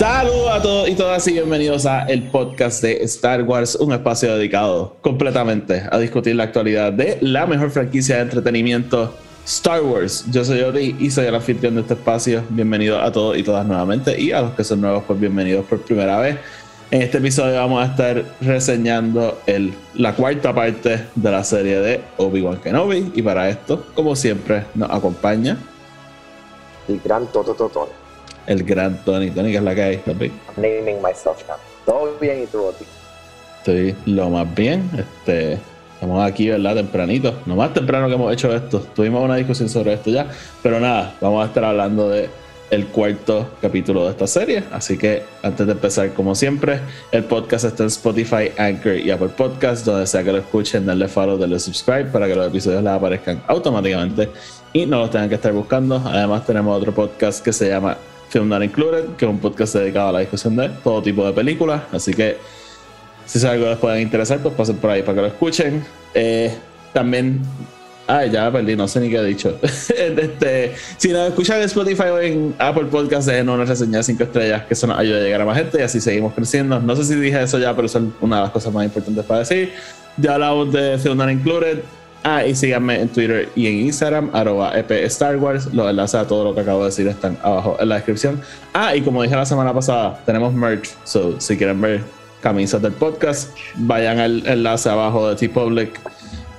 Saludos a todos y todas y bienvenidos a el podcast de Star Wars, un espacio dedicado completamente a discutir la actualidad de la mejor franquicia de entretenimiento Star Wars. Yo soy Oti y soy el anfitrión de este espacio. Bienvenidos a todos y todas nuevamente y a los que son nuevos, pues bienvenidos por primera vez. En este episodio vamos a estar reseñando el, la cuarta parte de la serie de Obi-Wan Kenobi y para esto, como siempre, nos acompaña El gran Toto Toto. El gran Tony. Tony, que es la que hay, papi. I'm naming myself now. Todo bien y tú, Oti. Estoy lo más bien. Este, estamos aquí, ¿verdad? Tempranito. Lo más temprano que hemos hecho esto. Tuvimos una discusión sobre esto ya. Pero nada, vamos a estar hablando de el cuarto capítulo de esta serie. Así que antes de empezar, como siempre, el podcast está en Spotify, Anchor y Apple Podcast. Donde sea que lo escuchen, denle follow, denle subscribe para que los episodios les aparezcan automáticamente y no los tengan que estar buscando. Además, tenemos otro podcast que se llama Film Included, que es un podcast dedicado a la discusión de todo tipo de películas. Así que si es algo que les puede interesar, pues pasen por ahí para que lo escuchen. Eh, también. Ay, ya perdí, no sé ni qué he dicho. este, si nos escuchan en Spotify o en Apple Podcasts, dejen una reseña de 5 estrellas, que eso nos ayuda a llegar a más gente y así seguimos creciendo. No sé si dije eso ya, pero eso es una de las cosas más importantes para decir. Ya hablamos de Not Included. Ah, y síganme en Twitter y en Instagram, arroba EP Star Wars. Los enlaces a todo lo que acabo de decir están abajo en la descripción. Ah, y como dije la semana pasada, tenemos merch. So, si quieren ver camisas del podcast, vayan al enlace abajo de T-Public,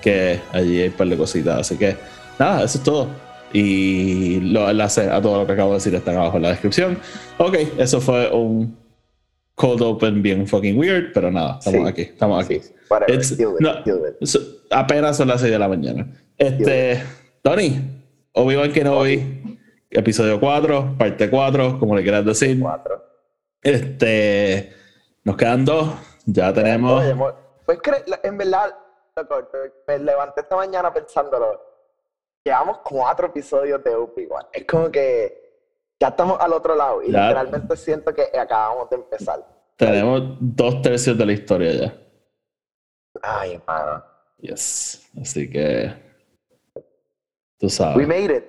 que allí hay un par de cositas. Así que, nada, eso es todo. Y los enlaces a todo lo que acabo de decir están abajo en la descripción. Ok, eso fue un cold open bien fucking weird, pero nada, estamos Sí. aquí, estamos aquí. Sí, whatever. Deal it, no, deal it. so- apenas son las 6 de la mañana. Este, Tony, Obi-Wan Kenobi, episodio 4, parte 4, como le quieras decir. Cuatro. Este, nos quedan dos, ya tenemos. Oye, pues en verdad, me levanté esta mañana pensándolo. Llevamos cuatro episodios de Obi-Wan. Es como que ya estamos al otro lado y Ya. literalmente siento que acabamos de empezar. Tenemos dos tercios de la historia ya. Ay, mano. Yes. Así que. Tú We sabes. made it.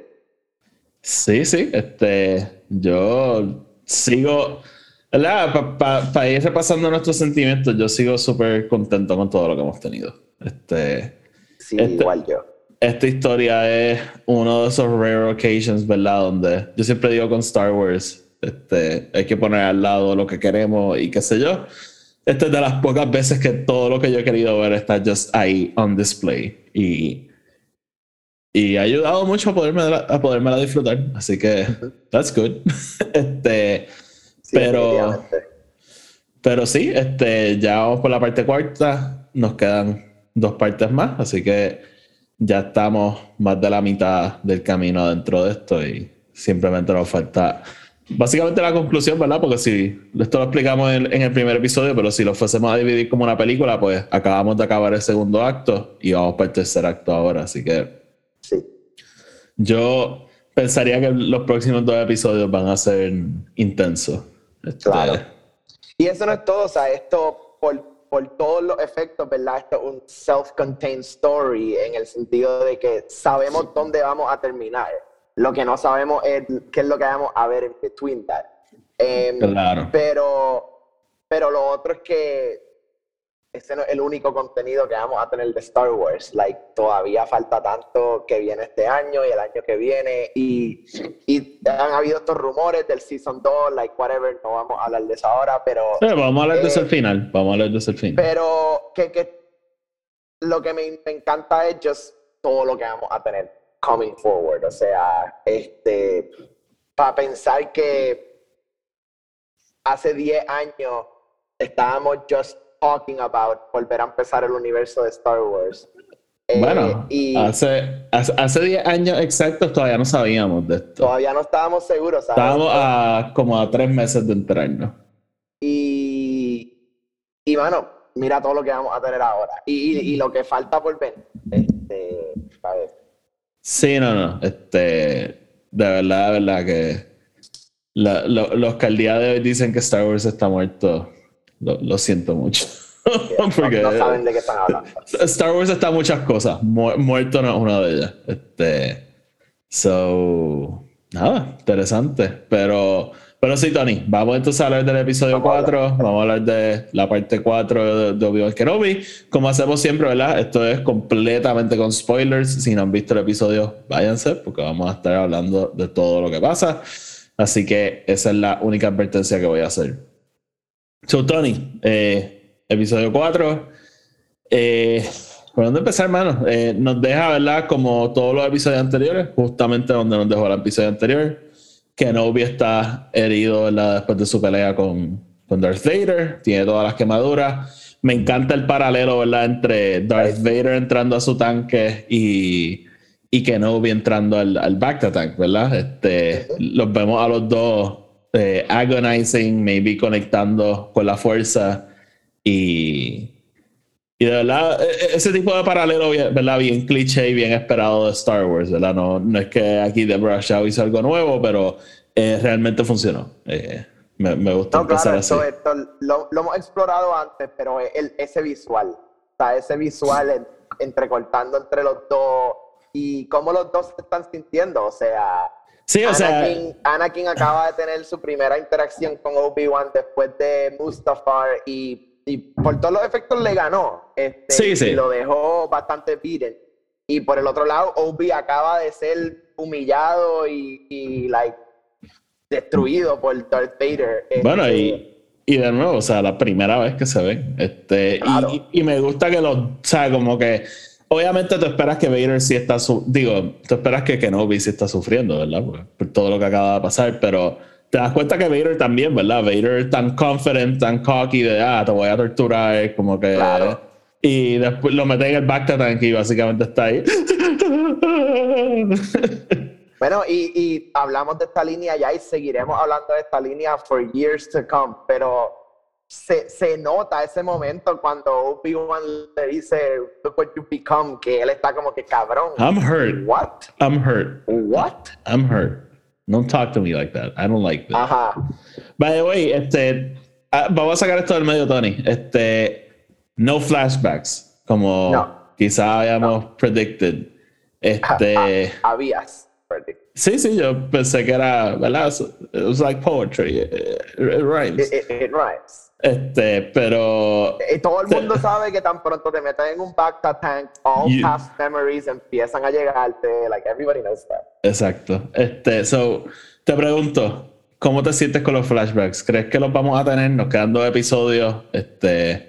Sí, sí. Este. Yo sigo. Para ir repasando nuestros sentimientos, yo sigo súper contento con todo lo que hemos tenido. Este. Sí, Este- igual yo. Esta historia es uno de esos rare occasions, ¿verdad? Donde yo siempre digo con Star Wars, este, hay que poner al lado lo que queremos y qué sé yo. Esta es de las pocas veces que todo lo que yo he querido ver está just ahí on display. Y, y ha ayudado mucho a poderme, a poderme disfrutar. Así que, that's good. este, Sí, pero, pero sí, este, ya vamos por la parte cuarta. Nos quedan dos partes más. Así que ya estamos más de la mitad del camino dentro de esto y simplemente nos falta básicamente la conclusión, ¿verdad? Porque si esto lo explicamos en, en el primer episodio, pero si lo fuésemos a dividir como una película, pues acabamos de acabar el segundo acto y vamos para el tercer acto ahora. Así que Sí. yo pensaría que los próximos dos episodios van a ser intensos. Este, Claro. Y eso no es todo, o sea, esto por, por todos los efectos, ¿verdad? Esto es un self-contained story en el sentido de que sabemos dónde vamos a terminar. Lo que no sabemos es qué es lo que vamos a ver en between that. Em, Claro. Pero, pero lo otro es que ese no es el único contenido que vamos a tener de Star Wars. Like, todavía falta tanto que viene este año y el año que viene. Y, y han habido estos rumores del Season 2, like, whatever, no vamos a hablar de eso ahora, pero, Pero vamos a hablar de eso Eh, al final. Vamos a hablar de eso al final. pero que, que lo que me, me encanta es just todo lo que vamos a tener coming forward. O sea, este, para pensar que hace 10 años estábamos just talking about volver a empezar el universo de Star Wars. Eh, Bueno, y hace, hace, hace 10 años exactos todavía no sabíamos de esto. todavía no estábamos seguros, ¿sabes? Estábamos a como a tres meses de enterarnos. Y Y bueno, mira todo lo que vamos a tener ahora. Y, y, y lo que falta por ver. Este, a ver. Sí, no, no. Este, de verdad, de verdad que la- lo- los que al día de hoy dicen que Star Wars está muerto, lo, lo siento mucho. Porque no saben de qué están hablando. Star Wars está muchas cosas. Mu- muerto no es una de ellas. Este, so, nada, interesante. Pero, pero sí, Tony, vamos entonces a hablar del episodio Vamos a hablar. 4. Vamos a hablar de la parte 4 de, de Obi-Wan Kenobi. Como hacemos siempre, ¿verdad? Esto es completamente con spoilers. Si no han visto el episodio, váyanse, porque vamos a estar hablando de todo lo que pasa. Así que esa es la única advertencia que voy a hacer. So, Tony, eh, episodio 4. Eh, ¿Por dónde empezar, hermano? Eh, nos deja, ¿verdad? Como todos los episodios anteriores, justamente donde nos dejó el episodio anterior. Kenobi está herido, ¿verdad? Después de su pelea con, con Darth Vader. Tiene todas las quemaduras. Me encanta el paralelo, ¿verdad? Entre Darth Vader entrando a su tanque y, y Kenobi entrando al, al Bacta tank, ¿verdad? Este, los vemos a los dos eh, agonizing, maybe conectando con la fuerza y, y de verdad, e- e- ese tipo de paralelo, bien- ¿verdad? Bien cliché y bien esperado de Star Wars, ¿verdad? No, no es que aquí Deborah Shaw hizo algo nuevo, pero eh, realmente funcionó. Eh, me, me gusta No, empezar claro, así. esto, esto lo, lo hemos explorado antes, pero el, ese visual, o sea, ese visual en- entrecortando entre los dos y cómo los dos se están sintiendo, o sea, Sí, o sea, Anakin, Anakin acaba de tener su primera interacción con Obi-Wan después de Mustafar y, y por todos los efectos le ganó. Este, Sí, sí. Y lo dejó bastante beaten. Y por el otro lado, Obi acaba de ser humillado y, y like, destruido por Darth Vader. bueno, Este, y, y de nuevo, o sea, la primera vez que se ven. Este, Claro. y, y me gusta que los, o sea, como que, obviamente tú esperas que Vader sí está, su- digo, tú esperas que Kenobi sí está sufriendo, ¿verdad? Por, por todo lo que acaba de pasar, pero te das cuenta que Vader también, ¿verdad? Vader tan confident, tan cocky de, ah, te voy a torturar, como que... Claro. Y después lo meten en el back tank y básicamente está ahí. Bueno, y, y hablamos de esta línea ya y seguiremos hablando de esta línea for years to come, pero se, se nota ese momento cuando Obi-Wan le dice, look what you become, que él está como que cabrón. I'm hurt. What? I'm hurt. What? I'm hurt. Don't talk to me like that. I don't like that. Ajá. By the way, este, ah, vamos a sacar esto del medio, Tony. Este, no flashbacks, como No. quizá habíamos predicted. Este, Habías. Perdí. sí, sí, yo pensé que era, ¿verdad? It was like poetry. It, it rhymes. It, it- it rhymes. Este, pero Y todo el mundo sabe que tan pronto te meten en un Bacta tank, all You- past memories empiezan a llegarte. Like, everybody knows that. Exacto. Este, so, te pregunto, ¿cómo te sientes con los flashbacks? ¿Crees que los vamos a tener? Nos quedan dos episodios. Este,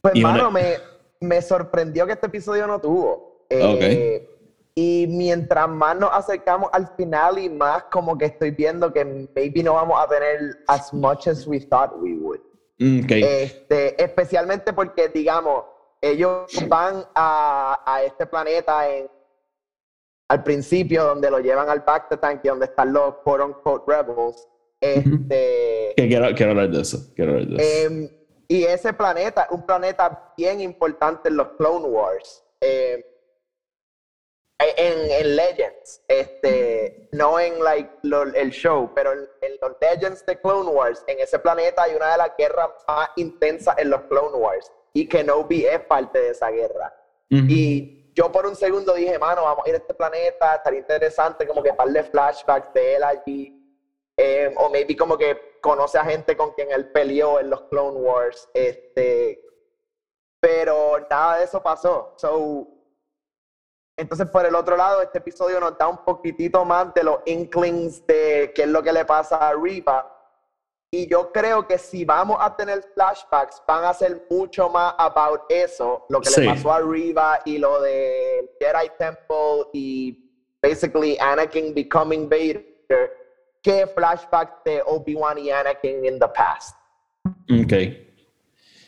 Pues, Y una- hermano, me, me sorprendió que este episodio no tuvo. Eh, Y mientras más nos acercamos al final y más como que estoy viendo que maybe no vamos a tener as much as we thought we would. Mm, ok. Este, especialmente porque, digamos, ellos van a, a este planeta en, al principio donde lo llevan al Bacta Tank y donde están los quote unquote rebels. Este, Que quiero, quiero hablar de eso. Quiero hablar de eso. Em, y ese planeta, un planeta bien importante en los Clone Wars. em, en, en Legends, este, no en like, lo- el show, pero en, en los Legends de Clone Wars, en ese planeta hay una de las guerras más intensas en los Clone Wars. Y Kenobi es parte de esa guerra. Ujú. Y yo por un segundo dije, mano, vamos a ir a este planeta, estaría interesante como que par de flashbacks de él allí. Eh, o maybe como que conoce a gente con quien él peleó en los Clone Wars. Este, pero nada de eso pasó. So, entonces, por el otro lado, este episodio nos da un poquitito más de los inklings de qué es lo que le pasa a Riva. Y yo creo que si vamos a tener flashbacks, van a ser mucho más about eso, lo que Sí. le pasó a Riva y lo de Jedi Temple y basically Anakin becoming Vader, que flashbacks de Obi-Wan y Anakin in the past. Ok.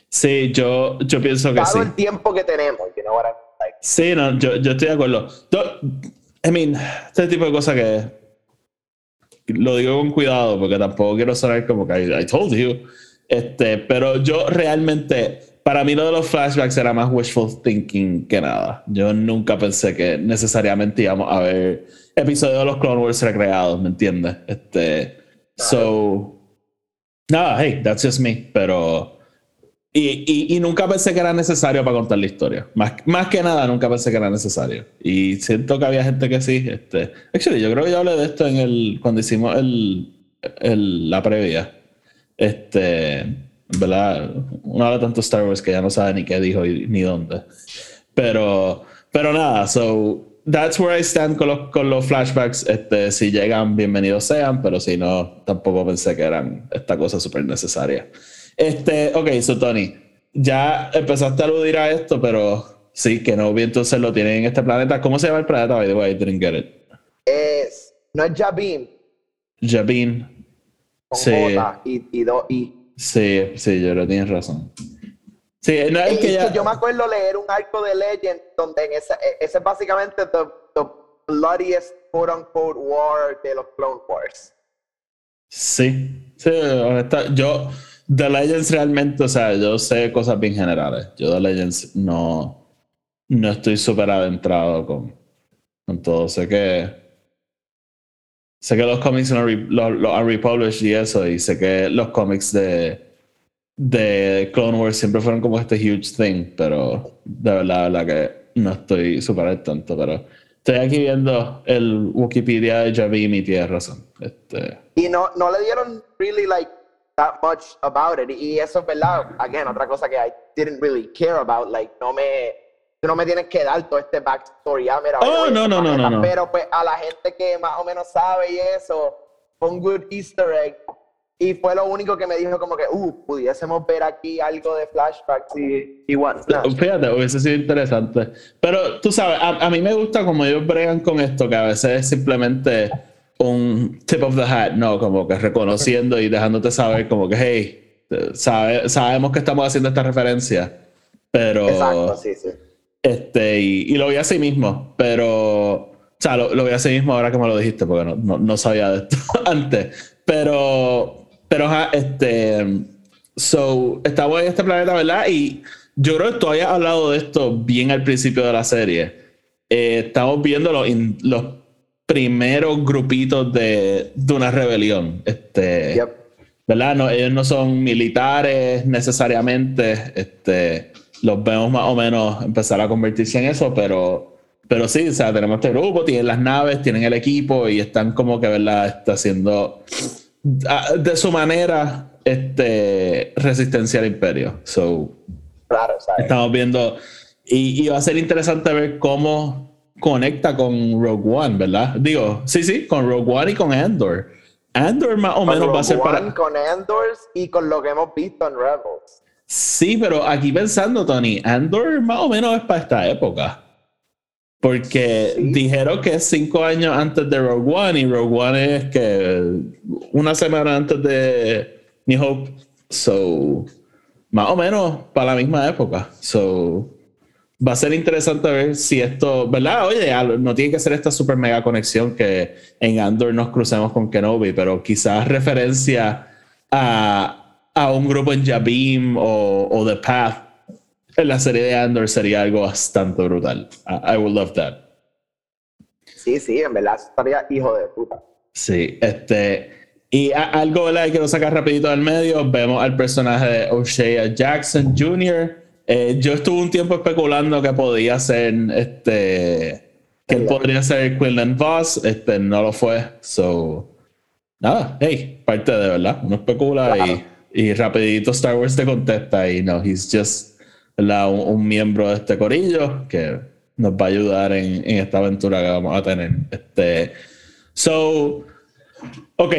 Sí, yo, yo pienso que Dado sí. el tiempo que tenemos, you know what I mean? Like, Sí, no, yo, yo estoy de acuerdo. Do- I mean, este tipo de cosas que lo digo con cuidado porque tampoco quiero sonar como que I, I told you. Este, pero yo realmente, para mí lo de los flashbacks era más wishful thinking que nada. Yo nunca pensé que necesariamente íbamos a ver episodios de los Clone Wars recreados, ¿me entiendes? Este, so, nada, hey, that's just me, pero... Y, y, nunca pensé que era necesario para contar la historia. Más, más que nada, nunca pensé que era necesario. Y siento que había gente que sí. Este, actually, yo creo que yo hablé de esto en el, cuando hicimos el, el, la previa. Este, ¿verdad? Uno habla tanto Star Wars que ya no sabe ni qué dijo ni dónde. Pero, pero nada, so that's where I stand con los, con los flashbacks. Este, si llegan, bienvenidos sean, pero si no, tampoco pensé que eran esta cosa súper necesaria. Este, ok, so Tony, ya empezaste a aludir a esto, pero sí, que no vi entonces lo tienen en este planeta. ¿Cómo se llama el planeta? By the way, I didn't get it. Es, no es Jabin. Jabin. Con sí. J y, y dos I. Sí, sí, yo lo tienes razón. Sí, no es que ya... Yo me acuerdo leer un arco de Legend donde en ese, ese es básicamente the, the bloodiest quote unquote war de los Clone Wars. Sí, sí, yo The Legends realmente, o sea, yo sé cosas bien generales. Yo The Legends no, no estoy súper adentrado con, con todo. Sé que sé que los cómics los, han republished y eso, y sé que los cómics de, de Clone Wars siempre fueron como este huge thing, pero de verdad, la que no estoy súper al tanto, pero estoy aquí viendo el Wikipedia de Javi y tienes razón. Este... Y no, no le dieron really like that much about it. Y eso es verdad, again, otra cosa que I didn't really care about, like, no me, tú no me tienes que dar todo este backstory, ah, mira, oh, no, no, no, no, pero pues a la gente que más o menos sabe y eso, fue un good easter egg. Y fue lo único que me dijo como que, uh, pudiésemos ver aquí algo de flashbacks y, y Fíjate, hubiese sido interesante. Pero tú sabes, a, a, mí me gusta como ellos bregan con esto, que a veces es simplemente un tip of the hat, no, como que reconociendo y dejándote saber como que, hey, sabe, sabemos que estamos haciendo esta referencia, pero... Exacto, sí, sí. Este, y, lo vi así mismo, pero... O sea, lo, vi así mismo ahora que me lo dijiste, porque no, no, no sabía de esto antes. Pero, pero, este... So, estamos en este planeta, ¿verdad? Y yo creo que tú habías hablado de esto bien al principio de la serie. Eh, estamos viendo los, los primeros grupitos de, de una rebelión. Este, ¿Verdad? No, ellos no son militares necesariamente. Este, los vemos más o menos empezar a convertirse en eso, pero, pero sí, o sea, tenemos este grupo, tienen las naves, tienen el equipo y están como que, ¿verdad? Está haciendo ah, de su manera este, resistencia al imperio. So, claro, estamos viendo, y, y va a ser interesante ver cómo conecta con Rogue One, ¿verdad? Digo, sí, sí, con Rogue One y con Andor. Andor más o menos va a ser para. Con Andor y con lo que hemos visto en Rebels. Sí, pero aquí pensando, Tony, Andor más o menos es para esta época. Porque dijeron que es cinco años antes de Rogue One y Rogue One es que una semana antes de New Hope. So, más o menos para la misma época. So, va a ser interesante ver si esto, ¿verdad? Oye, no tiene que ser esta super mega conexión que en Andor nos crucemos con Kenobi, pero quizás referencia a, a un grupo en Jabim o, o, The Path en la serie de Andor sería algo bastante brutal. I, would love that. Sí, sí, en verdad estaría hijo de puta. Sí, este. Y algo ¿verdad? que quiero sacar rapidito del medio, vemos al personaje de O'Shea Jackson Jr., eh, yo estuve un tiempo especulando que podía ser este que él podría ser Quinlan Voss, este no lo fue. So nada, hey, parte de verdad, uno especula y, y, rapidito Star Wars te contesta y no, he's just un, miembro de este corillo que nos va a ayudar en, en esta aventura que vamos a tener. Este, so, ok,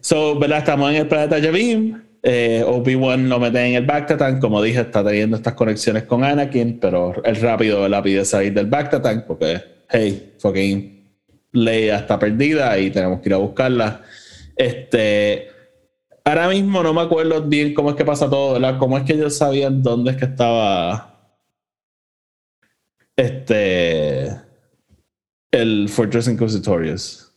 so, ¿verdad? Estamos en el planeta Yavim. Eh, Obi-Wan lo mete en el Bactatan, como dije, está teniendo estas conexiones con Anakin, pero el rápido la pide salir del Bactatan porque, hey, fucking Leia está perdida y tenemos que ir a buscarla. Este, ahora mismo no me acuerdo bien cómo es que pasa todo, ¿verdad? Cómo es que ellos sabían dónde es que estaba este el Fortress Inquisitorius.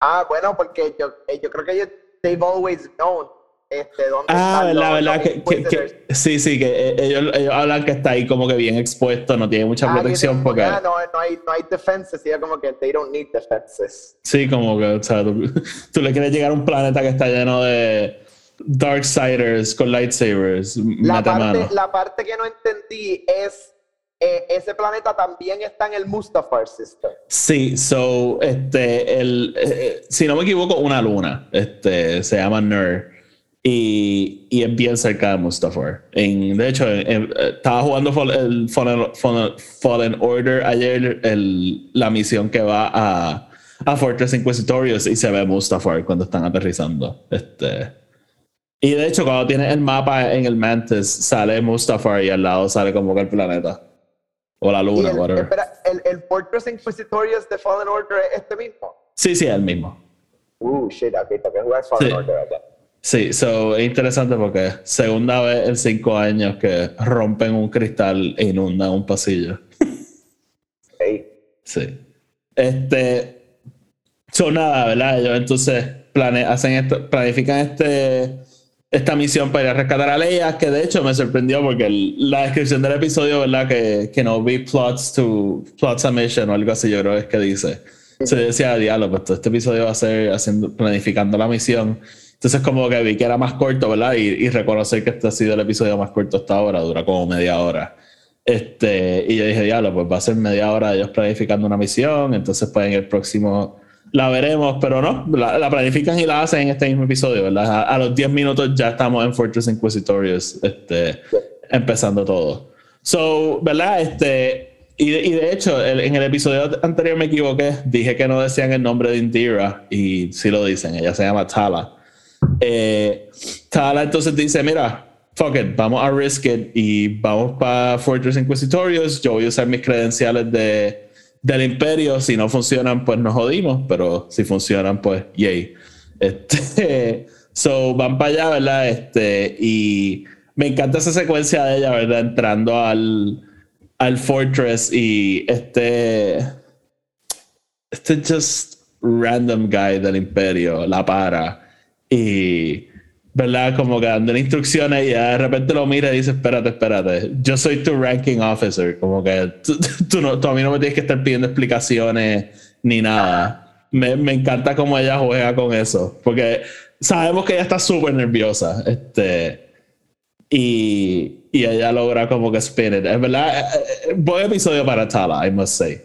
Ah, bueno, porque yo, yo creo que ellos, they've always known este, ¿dónde Ah, están verdad, Que, que- Inquisitors? que- sí, sí, que eh, ellos, ellos hablan que está ahí como que bien expuesto, no tiene mucha Ah, protección porque. ah, no, no hay, no hay defenses, y como que they don't need defenses. Sí, como que, o sea, tú, tú le quieres llegar a un planeta que está lleno de Darksiders con lightsabers. La parte, la parte que no entendí es, eh, ese planeta también está en el Mustafar System. Sí, so, este, el, eh, si no me equivoco, una luna, este, se llama Ner. Y, y es bien cerca de Mustafar. En, de hecho, en- en- estaba jugando el Fallen, Fallen- Fallen Order ayer, el- la misión que va a, a Fortress Inquisitorius y se ve Mustafar cuando están aterrizando. Este, y de hecho, cuando tienes el mapa en el Mantis, sale Mustafar y al lado sale como que el planeta. O la luna, el, whatever. espera, el, el Fortress Inquisitorius de Fallen Order es este mismo. Sí, sí, es el mismo. Uh, shit, ok, tengo que jugar Fallen Sí. Order acá. Sí, so, es interesante porque segunda vez en cinco años que rompen un cristal e inundan un pasillo. Ok. Sí. Este. Son nada, ¿verdad? Ellos entonces plane, hacen esto, planifican este, esta misión para ir a rescatar a Leia, que de hecho me sorprendió porque el- la descripción del episodio, ¿verdad? Que, que no vi plots to plots a mission o algo así, yo creo que es que dice. Se decía diálogo, pues todo este episodio va a ser haciendo, planificando la misión. Entonces, como que vi que era más corto, ¿verdad? Y, y reconocer que este ha sido el episodio más corto hasta ahora, dura como media hora. Este, y yo dije, diablo, pues va a ser media hora de ellos planificando una misión, entonces pues en el próximo la veremos, pero no, la, la planifican y la hacen en este mismo episodio, ¿verdad? A, a los 10 minutos ya estamos en Fortress Inquisitorius, este, empezando todo. So, ¿verdad? Este, y, de, y de hecho, el- en el episodio anterior me equivoqué, dije que no decían el nombre de Indira, y sí lo dicen, ella se llama Tala. Eh, Tala entonces dice, mira, fuck it, vamos a risk it y vamos para Fortress Inquisitorius. Yo voy a usar mis credenciales de, del imperio. Si no funcionan, pues nos jodimos, pero si funcionan, pues yay. Este, so van para allá, ¿verdad? Este, y me encanta esa secuencia de ella, ¿verdad? Entrando al, al Fortress y este, este just random guy del imperio la para y verdad como que dando instrucciones y de repente lo mira y dice espérate espérate yo soy tu ranking officer como que tú, tú no, tú a mí no me tienes que estar pidiendo explicaciones ni nada. Me, me encanta cómo ella juega con eso porque sabemos que ella está súper nerviosa este y, y ella logra como que spin it. Es verdad eh, eh, buen episodio para Tala I must say.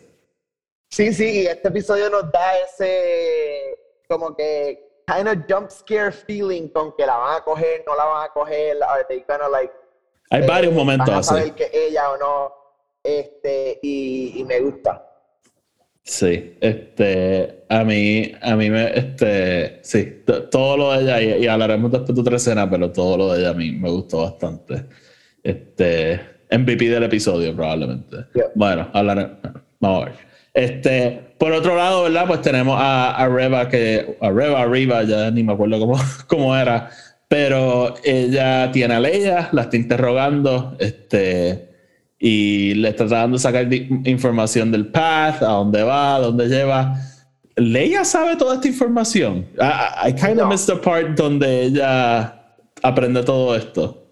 Sí, sí, y este episodio nos da ese como que kind of jump scare feeling con que la van a coger, no la van a coger, are they gonna like hay eh, varios momentos van a así saber que ella o no, este, y, y me gusta. Sí, este, a mí, a mí me, este, sí, todo lo de ella, y, y hablaremos después de otra escena, pero todo lo de ella a mí me gustó bastante. Este, MVP del episodio probablemente. Yeah. Bueno, hablaremos, vamos a ver. Este, por otro lado, ¿verdad? Pues tenemos a, a Reba, que, a Reba, arriba, ya ni me acuerdo cómo, cómo era, pero ella tiene a Leia, la está interrogando, este, y le está tratando de sacar información del path, a dónde va, a dónde lleva. Leia sabe toda esta información. I, I kind of No. missed the part donde ella aprende todo esto.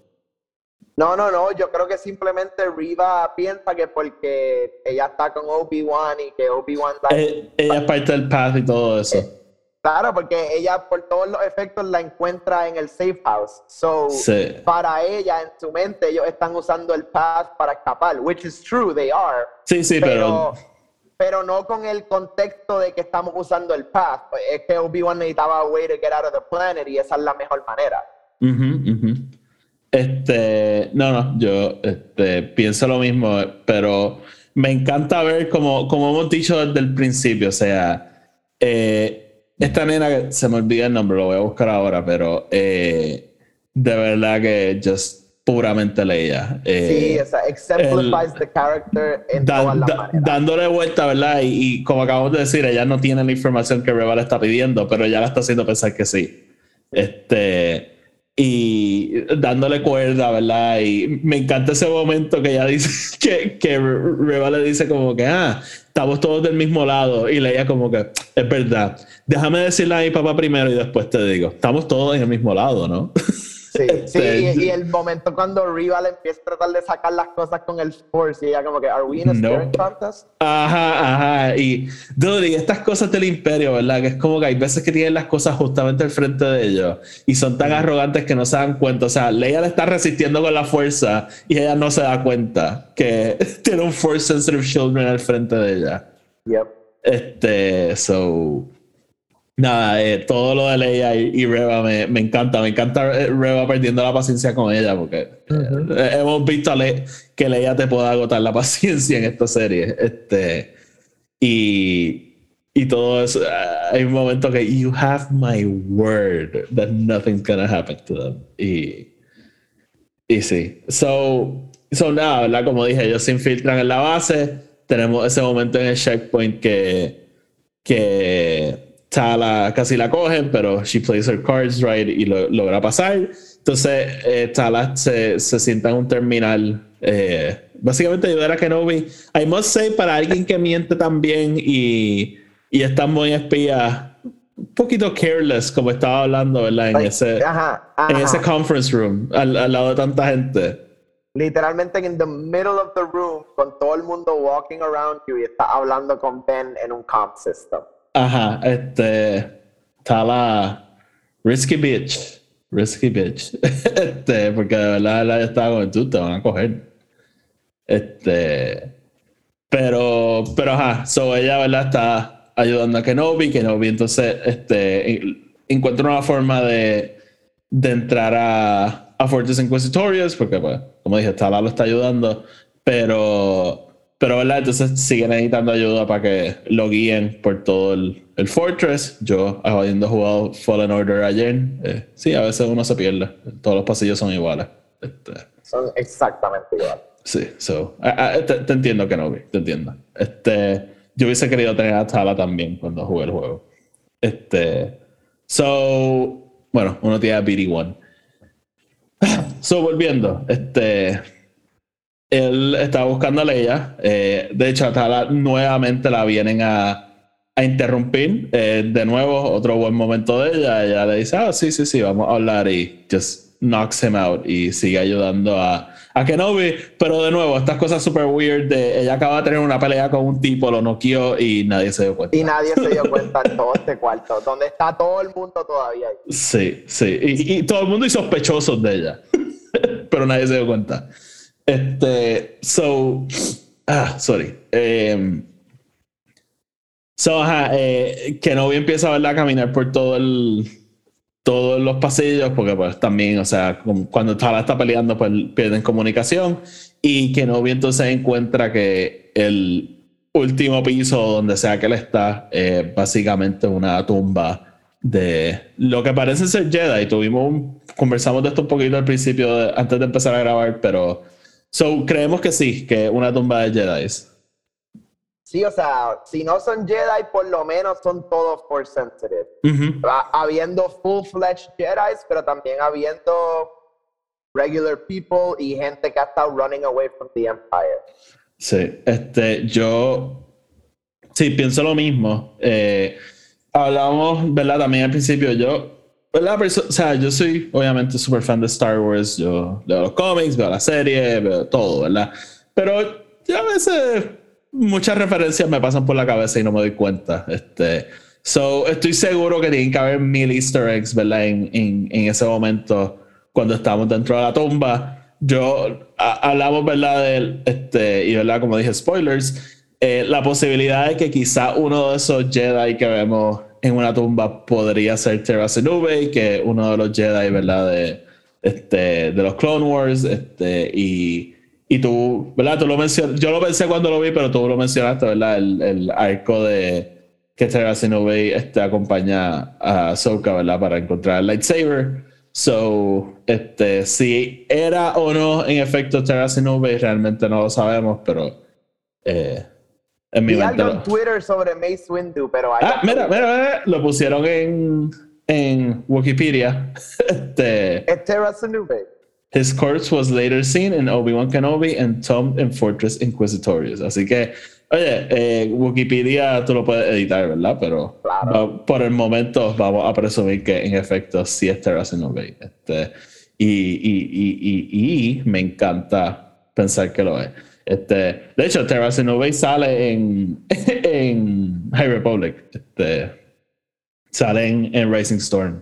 No, no, no, yo creo que simplemente Riva piensa que porque ella está con Obi-Wan y que Obi-Wan. Eh, ella es parte del path y todo eso. Claro, porque ella por todos los efectos la encuentra en el safe house. So, Sí. para ella, en su mente, ellos están usando el path para escapar, which is true, they are. Sí, sí, pero, pero, pero no con el contexto de que estamos usando el path. Es que Obi-Wan necesitaba a way to get out of the planet y esa es la mejor manera. Ujú. Este, no, no, yo este, pienso lo mismo, pero me encanta ver como, como hemos dicho desde el principio, o sea, eh, esta nena que se me olvida el nombre, lo voy a buscar ahora, pero eh, de verdad que just puramente leía. Sí, o sea, exemplifies the character en todas las maneras. dándole vuelta, ¿verdad? Y, y como acabamos de decir, ella no tiene la información que Reba le está pidiendo, pero ella la está haciendo pensar que sí. Este, y dándole cuerda, ¿verdad? Y me encanta ese momento que ella dice, que, que Reba le dice como que, ah, estamos todos del mismo lado. Y leía como que, es verdad, déjame decirle a mi papá primero y después te digo, estamos todos en el mismo lado, ¿no? Sí, sí, y, y el momento cuando Rival empieza a tratar de sacar las cosas con el Force y ella como que, ¿Are we in a No. contest? Ajá, ajá. Y, dude, y estas cosas del imperio, ¿verdad? Que es como que hay veces que tienen las cosas justamente al frente de ellos y son tan arrogantes que no se dan cuenta. O sea, Leia le está resistiendo con la fuerza y ella no se da cuenta que tiene un Force Sensitive Children al frente de ella. Yep. Este, so. Nada, eh, todo lo de Leia y, y Reva me, me encanta. Me encanta eh, Reva perdiendo la paciencia con ella porque eh, hemos visto a Le- que Leia te puede agotar la paciencia en esta serie. Este, y, y todo eso. hay un momento que you have my word that nothing's gonna happen to them. Y, y sí. So, so nada, ¿verdad? Como dije, ellos se infiltran en la base. Tenemos ese momento en el checkpoint que, que Tala casi la cogen, pero she plays her cards right y lo, logra pasar. Entonces, eh, Tala se, se sienta en un terminal. eh, básicamente ayudar a Kenobi. I must say, para alguien que miente también y, y es tan buen espía, un poquito careless, como estaba hablando, ¿verdad? En Like, ese, ajá, en ajá. ese conference room, al, al lado de tanta gente. Literalmente in the middle of the room, con todo el mundo walking around you y está hablando con Ben en un comp system. Ajá, este. Está la. Risky bitch. Risky bitch. Este, porque de verdad la estaba como tú, te van a coger. Este. Pero, pero ajá, so ella, ¿verdad? Está ayudando a Kenobi. Kenobi entonces este, en- encuentra una forma de, de entrar a, a Fortress Inquisitorius, porque, pues, como dije, Tala lo está ayudando, pero, pero, ¿verdad? Entonces siguen necesitando ayuda para que lo guíen por todo el, el Fortress. Yo, habiendo jugado Fallen Order ayer, eh, sí, a veces uno se pierde. Todos los pasillos son iguales. Este, Son exactamente igual. Sí, so, te, te entiendo que no, te entiendo. Este, yo hubiese querido tener a Tala también cuando jugué el juego. Este, so, bueno, uno tiene a BD1. So, volviendo, este, él estaba buscando a Leia. eh, de hecho, a Tala nuevamente la vienen a, a interrumpir. eh, de nuevo, otro buen momento de ella. Ella le dice, ah, sí, sí, sí, vamos a hablar y just knocks him out y sigue ayudando a, a Kenobi. Pero de nuevo, estas cosas super weird de ella acaba de tener una pelea con un tipo, lo noqueó y nadie se dio cuenta. Y nadie se dio cuenta en todo este cuarto, donde está todo el mundo todavía ahí. Sí, sí. Y, y todo el mundo y sospechosos de ella. Pero nadie se dio cuenta. Este, so, ah, sorry. Em, so, ajá, eh, Kenobi empieza ¿verdad? a caminar por todo el, todos los pasillos, porque pues también, o sea, cuando Tala está peleando, pues pierden comunicación. Y Kenobi entonces encuentra que el último piso, donde sea que él está, es básicamente una tumba de lo que parece ser Jedi. Tuvimos un- conversamos de esto un poquito al principio, de- antes de empezar a grabar, pero so, creemos que sí, que una tumba de Jedi. Sí, o sea, si no son Jedi, por lo menos son todos Force Sensitive. Habiendo full-fledged Jedi, pero también habiendo regular people y gente que ha estado running away from the Empire. Sí, este, yo sí pienso lo mismo. Eh, hablamos, ¿verdad? También al principio, yo, ¿verdad? Perso- o sea, yo soy obviamente súper fan de Star Wars. Yo leo los cómics, veo la serie, veo todo, ¿verdad? Pero yo a veces muchas referencias me pasan por la cabeza y no me doy cuenta. Este, so, estoy seguro que tienen que haber mil Easter eggs, ¿verdad? En, en, en ese momento, cuando estamos dentro de la tumba. Yo a- hablamos, ¿verdad? De, este, y, ¿verdad? Como dije, spoilers. eh, la posibilidad de que quizá uno de esos Jedi que vemos en una tumba podría ser Terra Zenube, que es uno de los Jedi, ¿verdad? De, este, de los Clone Wars. Este, y, y tú, ¿verdad? Tú lo mencionaste. Yo lo pensé cuando lo vi, pero tú lo mencionaste, ¿verdad? El, el arco de que Terra Zenube este, acompaña a Ahsoka, ¿verdad? Para encontrar el lightsaber. So, este, si era o no en efecto Terra Zenube, realmente no lo sabemos, pero eh, en mi algo en Twitter sobre Mace Windu, pero I Ah, mira, mira, mira, lo pusieron en, en Wikipedia. Este, his corpse was later seen in Obi-Wan Kenobi and tombed in Fortress Inquisitorius. Así que, oye, eh, Wikipedia tú lo puedes editar, ¿verdad? Pero Claro. por el momento vamos a presumir que en efecto sí es Terra Zenobey. Este, Y, y, y, y, me encanta pensar que lo es. Este, de hecho, Terra Nubes sale en, en High Republic. Este, sale en, en Rising Storm.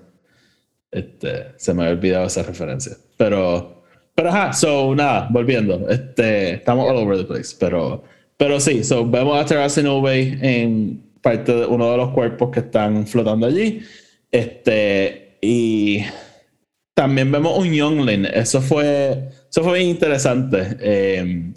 Este, se me había olvidado esa referencia. Pero, pero ajá, so nada, volviendo. Este, estamos all over the place. Pero, pero sí, so vemos a Terra Nubes en parte de uno de los cuerpos que están flotando allí. Este, y también vemos un Youngling. Eso fue, eso fue bien interesante. Eh,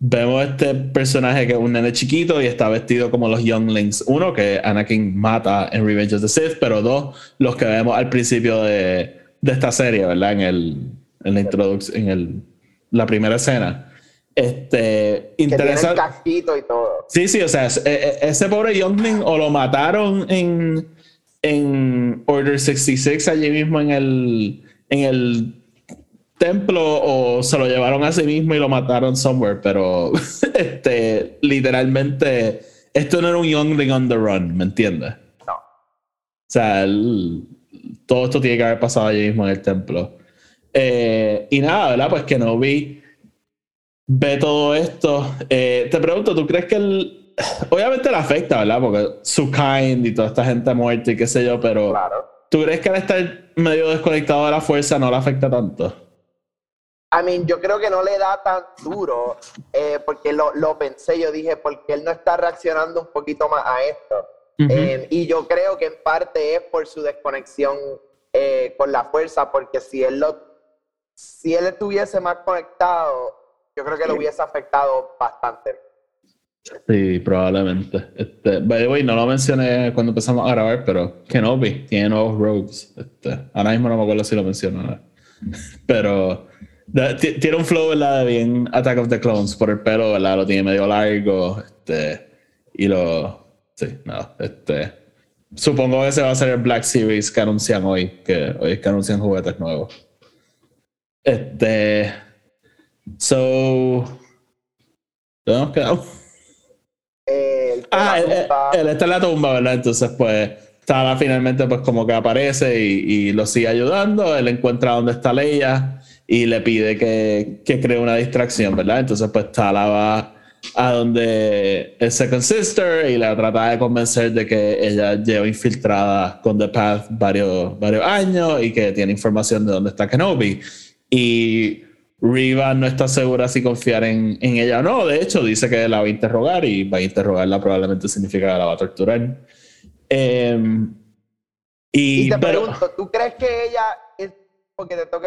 vemos este personaje que es un nene chiquito y está vestido como los Younglings. Uno, que Anakin mata en Revenge of the Sith, pero dos, los que vemos al principio de, de esta serie, ¿verdad? En, el, en la introducción, en el, la primera escena. Este, interesante. y todo. Sí, sí, o sea, e, e, ese pobre Youngling o lo mataron en, en Order 66 allí mismo en el, en el templo o se lo llevaron a sí mismo y lo mataron somewhere, pero este, literalmente, esto no era un Youngling on the run, ¿me entiendes? No. O sea, todo esto tiene que haber pasado allí mismo en el templo. Eh, y nada, ¿verdad? Pues que no vi ve todo esto. Eh, te pregunto, ¿tú crees que él... Obviamente le afecta, ¿verdad? Porque su kind y toda esta gente muerta y qué sé yo, pero... Claro. ¿Tú crees que al estar medio desconectado de la fuerza no le afecta tanto? I mean, yo creo que no le da tan duro, eh, porque lo, lo, pensé, yo dije, porque él no está reaccionando un poquito más a esto. Eh, y yo creo que en parte es por su desconexión eh, con la fuerza, porque si él, lo, si él estuviese más conectado, yo creo que lo hubiese afectado bastante. Sí, probablemente. Este, by the way, no lo mencioné cuando empezamos a grabar, pero Kenobi tiene nuevos rogues. Este, ahora mismo no me acuerdo si lo menciono. Pero tiene un flow, ¿verdad? De bien Attack of the Clones por el pelo, ¿verdad? Lo tiene medio largo. Este, y lo. Sí, no. Este. Supongo que ese va a ser el Black Series que anuncian hoy, que hoy es que anuncian juguetes nuevos. Este. So. ¿Dónde nos quedamos? ah, él, está en la tumba, ¿verdad? Entonces, pues. Tala finalmente, pues, como que aparece y, y lo sigue ayudando. Él encuentra dónde está Leia y le pide que, que cree una distracción, ¿verdad? Entonces, pues Tala va a donde es Second Sister y la trata de convencer de que ella lleva infiltrada con The Path varios, varios años y que tiene información de dónde está Kenobi. Y Riva no está segura si confiar en, en, ella o no. De hecho, dice que la va a interrogar y va a interrogarla probablemente significa que la va a torturar. Em, y, te pregunto, ¿tú crees que ella porque te toque.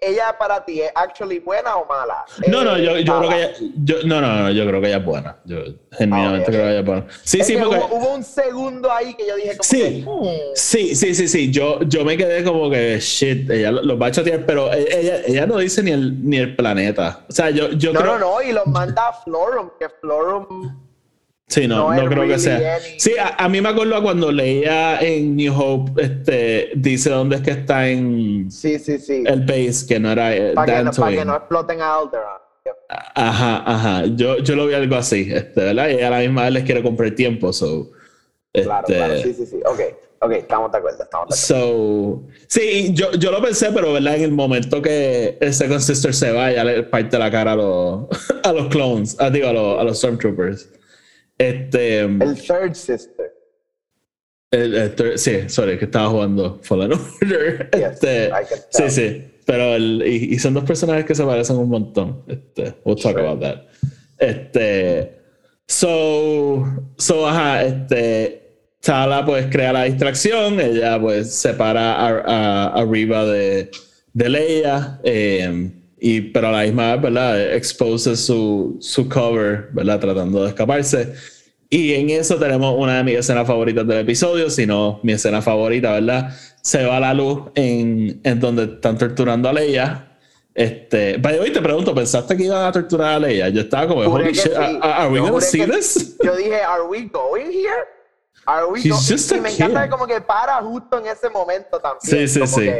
¿Ella para ti es actually buena o mala? No, no, yo, yo creo que ella. Yo, no, no, no, yo creo que ella es buena. Yo genuinamente creo que ella es buena. Sí, sí, porque. Hubo, un segundo ahí que yo dije como sí, que, hmm". sí, sí, sí, sí. Yo, yo me quedé como que shit, ella los va a chatear, pero e, ella, ella no dice ni el, ni el planeta. O sea, yo, yo no, creo. No, no, y los manda a Florum, que Florum Sí, no, no, creo que sea. Sí, a, mí me acuerdo cuando leía en New Hope, este, dice dónde es que está en sí, sí, sí. el base, que no era eh, para, que no, para que no exploten a Alderaan. Ajá, ajá. Yo, yo lo vi algo así, este, ¿verdad? Y a la misma vez les quiere comprar tiempo, so. Claro, claro, este, sí, sí, sí. Ok, ok, estamos de acuerdo, estamos de acuerdo. So, sí, yo, yo lo pensé, pero ¿verdad? En el momento que el Second Sister se va, ya le parte la cara a los, a los clones, ah, digo, a los, a los Stormtroopers. Este, el Third Sister. El, sí, sorry, que estaba jugando Fallen Order. este, sí, sí. Pero el, y, son dos personajes que se parecen un montón. Este, we'll talk about that. Este, so, so, ajá, este, Tala pues crea la distracción, ella pues separa a, arriba de, de Leia, eh, y, pero a la misma vez, ¿verdad? Expose su, su cover, ¿verdad? Tratando de escaparse. Y en eso tenemos una de mis escenas favoritas del episodio, si no mi escena favorita, ¿verdad? Se va la luz en, en donde están torturando a Leia. Este, by the te pregunto, ¿pensaste que iban a torturar a Leia? Yo estaba como, holy shit, are, we gonna see this? Yo dije, are we going here? Are we just y me encanta como que para justo en ese momento también. Sí, sí, sí.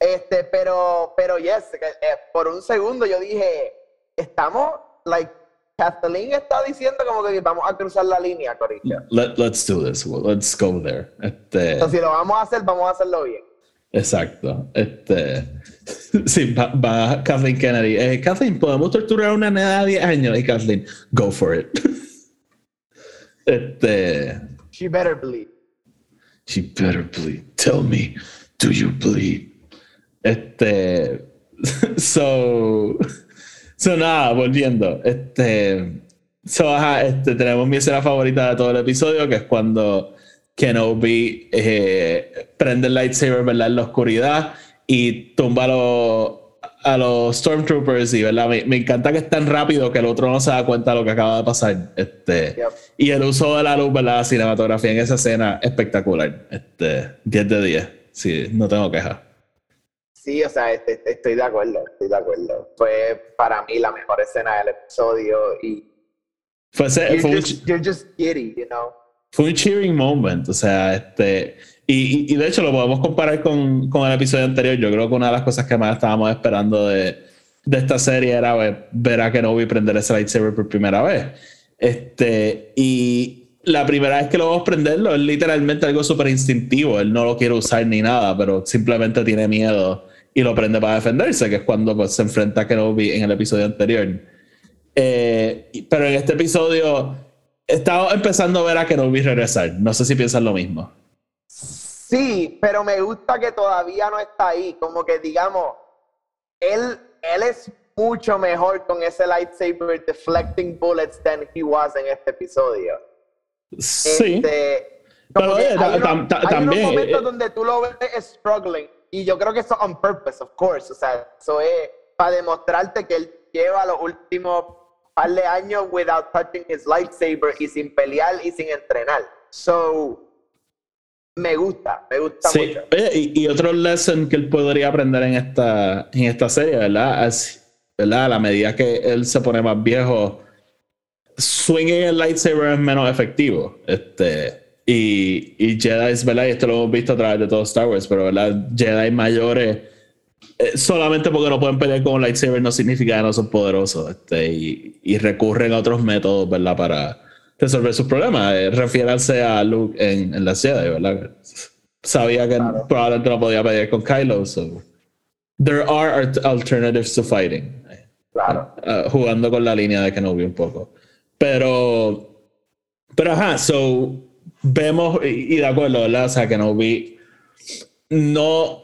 Este, pero, pero yes, eh, por un segundo yo dije, estamos, like, Kathleen está diciendo como que vamos a cruzar la línea, Corilla. let's do this. let's go there. Este... Entonces, si lo vamos a hacer, vamos a hacerlo bien. Exacto. Este, sí, va, va Kathleen Kennedy. Eh, Kathleen, ¿podemos torturar a una nena de 10 años? Y Kathleen, go for it. este, She better bleed. she better bleed. Tell me, do you bleed? Este, so, so nada, volviendo. Este, so, ajá, este, tenemos mi escena favorita de todo el episodio, que es cuando Kenobi eh, prende el lightsaber, ¿verdad? En la oscuridad y tumba a los, a los Stormtroopers y, ¿verdad? Me, me encanta que es tan rápido que el otro no se da cuenta de lo que acaba de pasar. Este, Yep. Y el uso de la luz, ¿verdad? La cinematografía en esa escena, espectacular. Este, 10 de 10. Sí, no tengo quejas. Sí, o sea, este- este- estoy de acuerdo, estoy de acuerdo. Fue para mí la mejor escena del episodio y Fue, ese- you're fue un, just, you're just giddy, you know. fue un cheering moment, o sea, este, y, y- y de hecho lo podemos comparar con, con el episodio anterior. Yo creo que una de las cosas que más estábamos esperando de, de esta serie era pues, ver a Kenobi prender ese lightsaber por primera vez. Este, y la primera vez que lo vamos a prenderlo es literalmente algo súper instintivo. Él no lo quiere usar ni nada, pero simplemente tiene miedo y lo prende para defenderse, que es cuando pues, se enfrenta a Kenobi en el episodio anterior. Eh, pero en este episodio estaba empezando a ver a Kenobi regresar. No sé si piensan lo mismo. Sí, pero me gusta que todavía no está ahí. Como que digamos, él, él es mucho mejor con ese lightsaber deflecting bullets than he was en este episodio. Sí. Este, Pero, como que oye, ta- hay, unos, hay también, momentos eh, donde tú lo ves struggling y yo creo que eso on purpose, of course. O sea, eso es para demostrarte que él lleva los últimos par de años without touching his lightsaber y sin pelear y sin entrenar. So, me gusta, me gusta Sí, mucho. oye, y, y otro lesson que él podría aprender en esta, en esta serie, ¿verdad? Es, ¿verdad? A la medida que él se pone más viejo, swinging el lightsaber es menos efectivo. Este, y, y Jedi, ¿verdad? Y esto lo hemos visto a través de todo Star Wars, pero ¿verdad? Jedi mayores, eh, solamente porque no pueden pelear con un lightsaber no significa que no son poderosos. Este, y, y recurren a otros métodos, ¿verdad? Para resolver sus problemas. Eh, refiéranse a Luke en, en la Jedi, ¿verdad? Sabía que Claro. probablemente no podía pelear con Kylo, so there are alternatives to fighting. Claro. Uh, jugando con la línea de Kenobi un poco. Pero, pero ajá, so vemos, y, de acuerdo, ¿verdad? O sea, Kenobi no,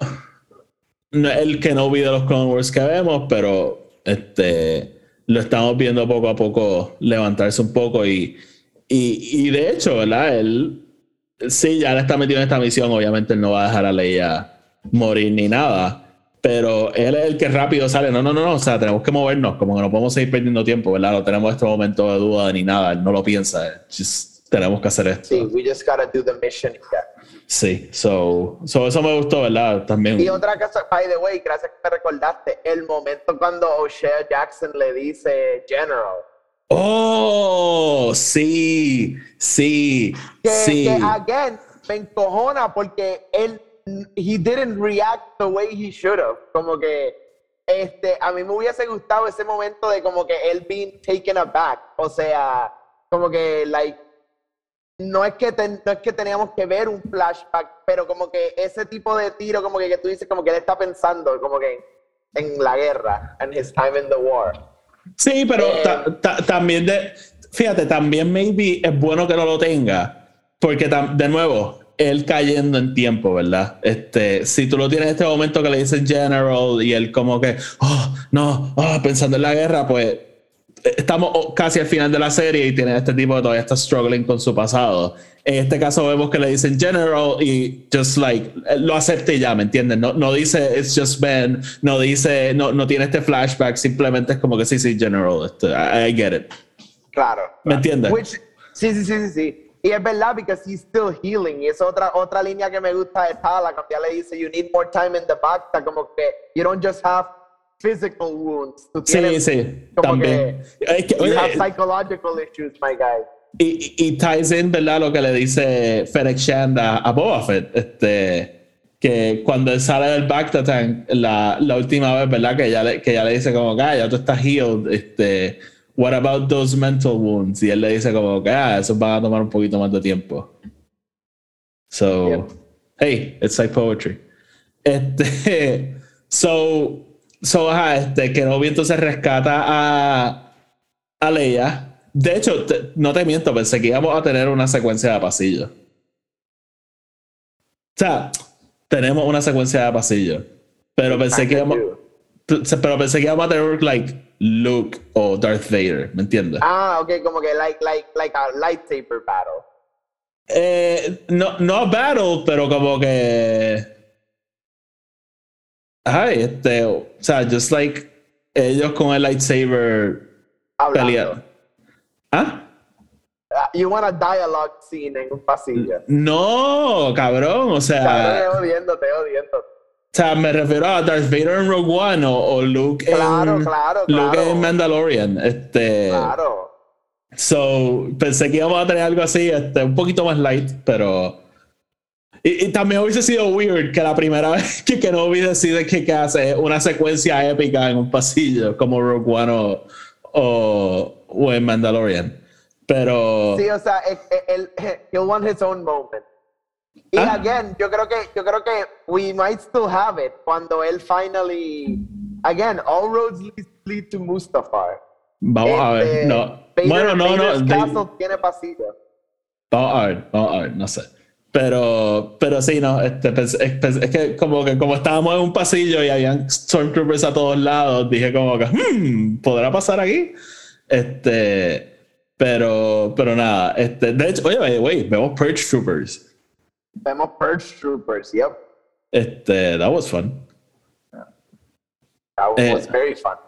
no es el Kenobi de los Clone Wars que vemos, pero este, lo estamos viendo poco a poco levantarse un poco y, y, y de hecho, ¿verdad? Él, sí, ya le está metido en esta misión, obviamente él no va a dejar a Leia morir ni nada. Pero él es el que rápido sale. No, no, no, no. O sea, tenemos que movernos. Como que no podemos seguir perdiendo tiempo, ¿verdad? No tenemos este momento de duda ni nada. Él no lo piensa. Just tenemos que hacer esto. Sí, we just gotta do the mission. Sí. So, so eso me gustó, ¿verdad? También. Y otra cosa, by the way, gracias que me recordaste, el momento cuando O'Shea Jackson le dice General. Oh, sí. Sí. Que, sí. que again, me encojona porque él, he didn't react the way he should have. Como que, este, a mí me hubiese gustado ese momento de como que él being taken aback. O sea, como que, like, no es que, ten- no es que teníamos que ver un flashback, pero como que ese tipo de tiro, como que, que tú dices, como que él está pensando, como que en la guerra, and his time in the war. Sí, pero Eh, ta- ta- también de, fíjate, también maybe es bueno que no lo tenga, porque tam- de nuevo, él cayendo en tiempo, ¿verdad? Este, si tú lo tienes en este momento que le dicen general y él como que, oh, no, oh, pensando en la guerra, pues estamos casi al final de la serie y tiene este tipo que todavía está struggling con su pasado. En este caso vemos que le dicen general y just like eh, lo acepta y ya, ¿me entiendes? No, no dice it's just Ben, no dice, no, no tiene este flashback, simplemente es como que sí, sí, general, este, I, I get it. Claro. ¿Me entiendes? Sí, sí, sí, sí, sí. Y es verdad, because he's still healing. Y es otra, otra línea que me gusta de Tala, cuando ella le dice, you need more time in the back, como que you don't just have physical wounds. Tú Sí, tienes sí, como también. Es que, que you have psychological issues, my guy. y, y, y ties in, ¿verdad? Lo que le dice Fennec Shand a, a Boba Fett, este, que cuando él sale del Bactatan, la, la última vez, ¿verdad? Que ella le, que ella le dice como, que ah, ya tú estás healed, este, what about those mental wounds? Y él le dice como, que ah, esos van a tomar un poquito más de tiempo. So, Yep. hey, it's like poetry. Este, so, so, ajá, este, Kenobi entonces rescata a, a Leia. De hecho, te- no te miento, pensé que íbamos a tener una secuencia de pasillo. O sea, tenemos una secuencia de pasillo. Pero pensé que íbamos, pero pensé que íbamos a tener like Luke o Darth Vader, ¿me entiendes? Ah, ok, como que like, like, like a lightsaber battle. Eh, no, no battle, pero como que. Ay, este. O sea, just like ellos con el lightsaber peleando. ¿Ah? Ah, You want a dialogue scene en un pasillo. No, cabrón. O sea, te odiando, te odiando. o sea, me refiero a Darth Vader en Rogue One o, o Luke Claro, en. claro, Luke claro. en Mandalorian. Este. Claro. So, pensé que íbamos a tener algo así, este, un poquito más light, pero. Y, y también hubiese sido weird que la primera vez que Kenobi decide que, que hace una secuencia épica en un pasillo, como Rogue One o, o, o en Mandalorian. Pero. Sí, o sea, él, él, he'll want his own moment. Y Ah. again, yo creo que yo creo que we might still have it cuando él finally again, all roads lead, to Mustafar. Vamos a ver. Este, No. Vader- bueno, no, no. Vader's de- Castle tiene pasillo. Vamos a ver, vamos a ver, no sé. Pero, pero sí, no, este, es, que como que como estábamos en un pasillo y habían Stormtroopers a todos lados, dije como que, hmm, ¿podrá pasar aquí? Este, pero, pero nada, este, de hecho, oye, way, vemos Purge Troopers. Vemos Purge Troopers, yep. Este, that was fun. That Eh, was very fun.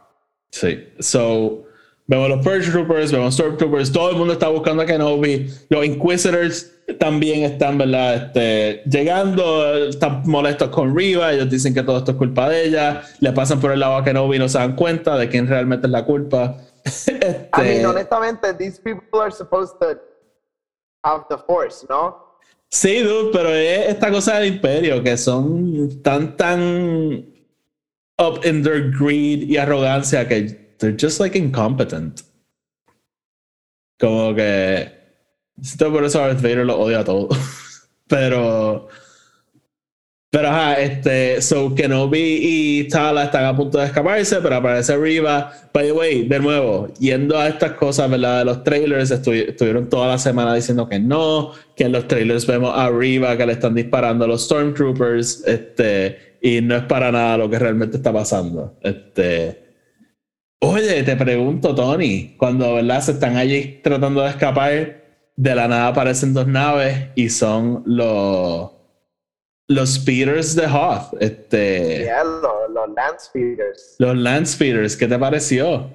Sí, so vemos los Purge Troopers, vemos Stormtroopers, todo el mundo está buscando a Kenobi, los Inquisitors también están, ¿verdad? Este, llegando, están molestos con Riva, ellos dicen que todo esto es culpa de ella, le pasan por el lado a Kenobi y no se dan cuenta de quién realmente es la culpa. Este, I mean, honestamente, these people are supposed to have the force, ¿no? Sí, dude, pero es esta cosa del imperio que son tan, tan up in their greed y arrogancia que they're just like incompetent. Como que. Esto por eso Darth Vader lo odia a todo. pero. Pero ajá, este. So Kenobi y Tala están a punto de escaparse, pero aparece Riva. By the way, de nuevo, yendo a estas cosas, ¿verdad? De los trailers, estu- estuvieron toda la semana diciendo que no, que en los trailers vemos a Riva que le están disparando a los Stormtroopers, este. Y no es para nada lo que realmente está pasando. Este. Oye, te pregunto, Tony, cuando ¿verdad? se están allí tratando de escapar, de la nada aparecen dos naves y son los los speeders de Hoth, este, Yeah, los, los land speeders. los land speeders, ¿qué te pareció?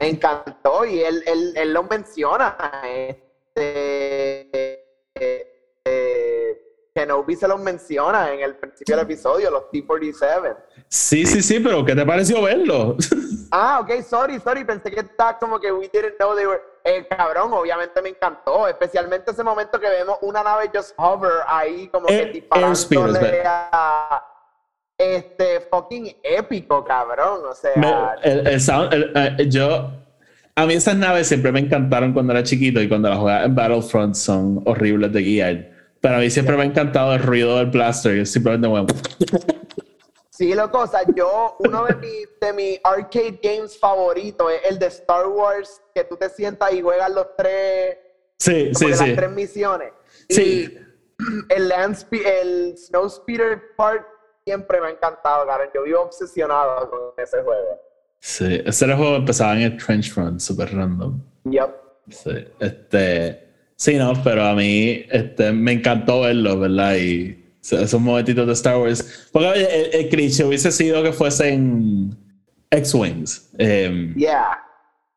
Me encantó y él, él, él lo menciona. Este, eh, eh, Kenobi se los menciona en el principio del episodio, los T-47. Sí, sí, sí, pero ¿qué te pareció verlo? Ah, ok, sorry, sorry, pensé que estaba como que we didn't know they were. Eh, cabrón, obviamente me encantó, especialmente ese momento que vemos una nave just hover ahí, como Air- que airspeeders, disparándole a. Este, fucking épico, cabrón, o sea. Me- el, el sound- el- eh, yo, a mí esas naves siempre me encantaron cuando era chiquito y cuando las jugaba en Battlefront son horribles de guiar. Pero a mí siempre me ha encantado el ruido del blaster y simplemente bueno, Sí, loco, o sea, yo, uno de mis de mi arcade games favoritos es el de Star Wars, que tú te sientas y juegas los tres, Sí, sí, las tres misiones. Sí. Y el, land el Snow Speeder Part siempre me ha encantado, Karen. Yo vivo obsesionado con ese juego. Sí, ese era el juego que empezaba en el Trench Front, super random. Yep. Sí, este, sí, no, pero a mí este, me encantó verlo, ¿verdad? Y esos momentitos de Star Wars. Porque oye, el, el cliché hubiese sido que fuesen X-Wings. em, Yeah.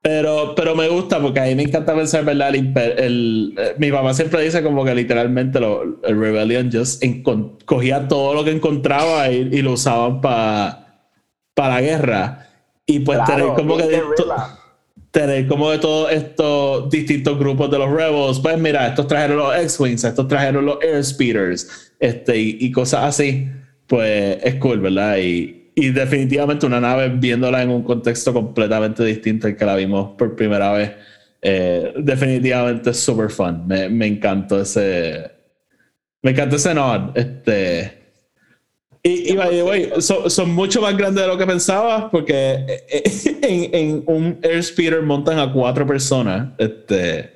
pero, pero me gusta porque a mí me encanta pensar, ¿verdad? El, eh, mi papá siempre dice como que literalmente lo, el Rebellion just cogía todo lo que encontraba y, y lo usaban para la guerra. Y pues Claro, tener como que... tener como de todos estos distintos grupos de los Rebels, pues mira, estos trajeron los X-Wings, estos trajeron los Airspeeders, este, y, cosas así, pues es cool, ¿verdad? Y, y definitivamente una nave viéndola en un contexto completamente distinto al que la vimos por primera vez, eh, definitivamente es super fun, me, me encantó ese, me encantó ese nod, este, Y, y by the way, son, son mucho más grandes de lo que pensaba, porque eh, en, en un airspeeder montan a cuatro personas. Este,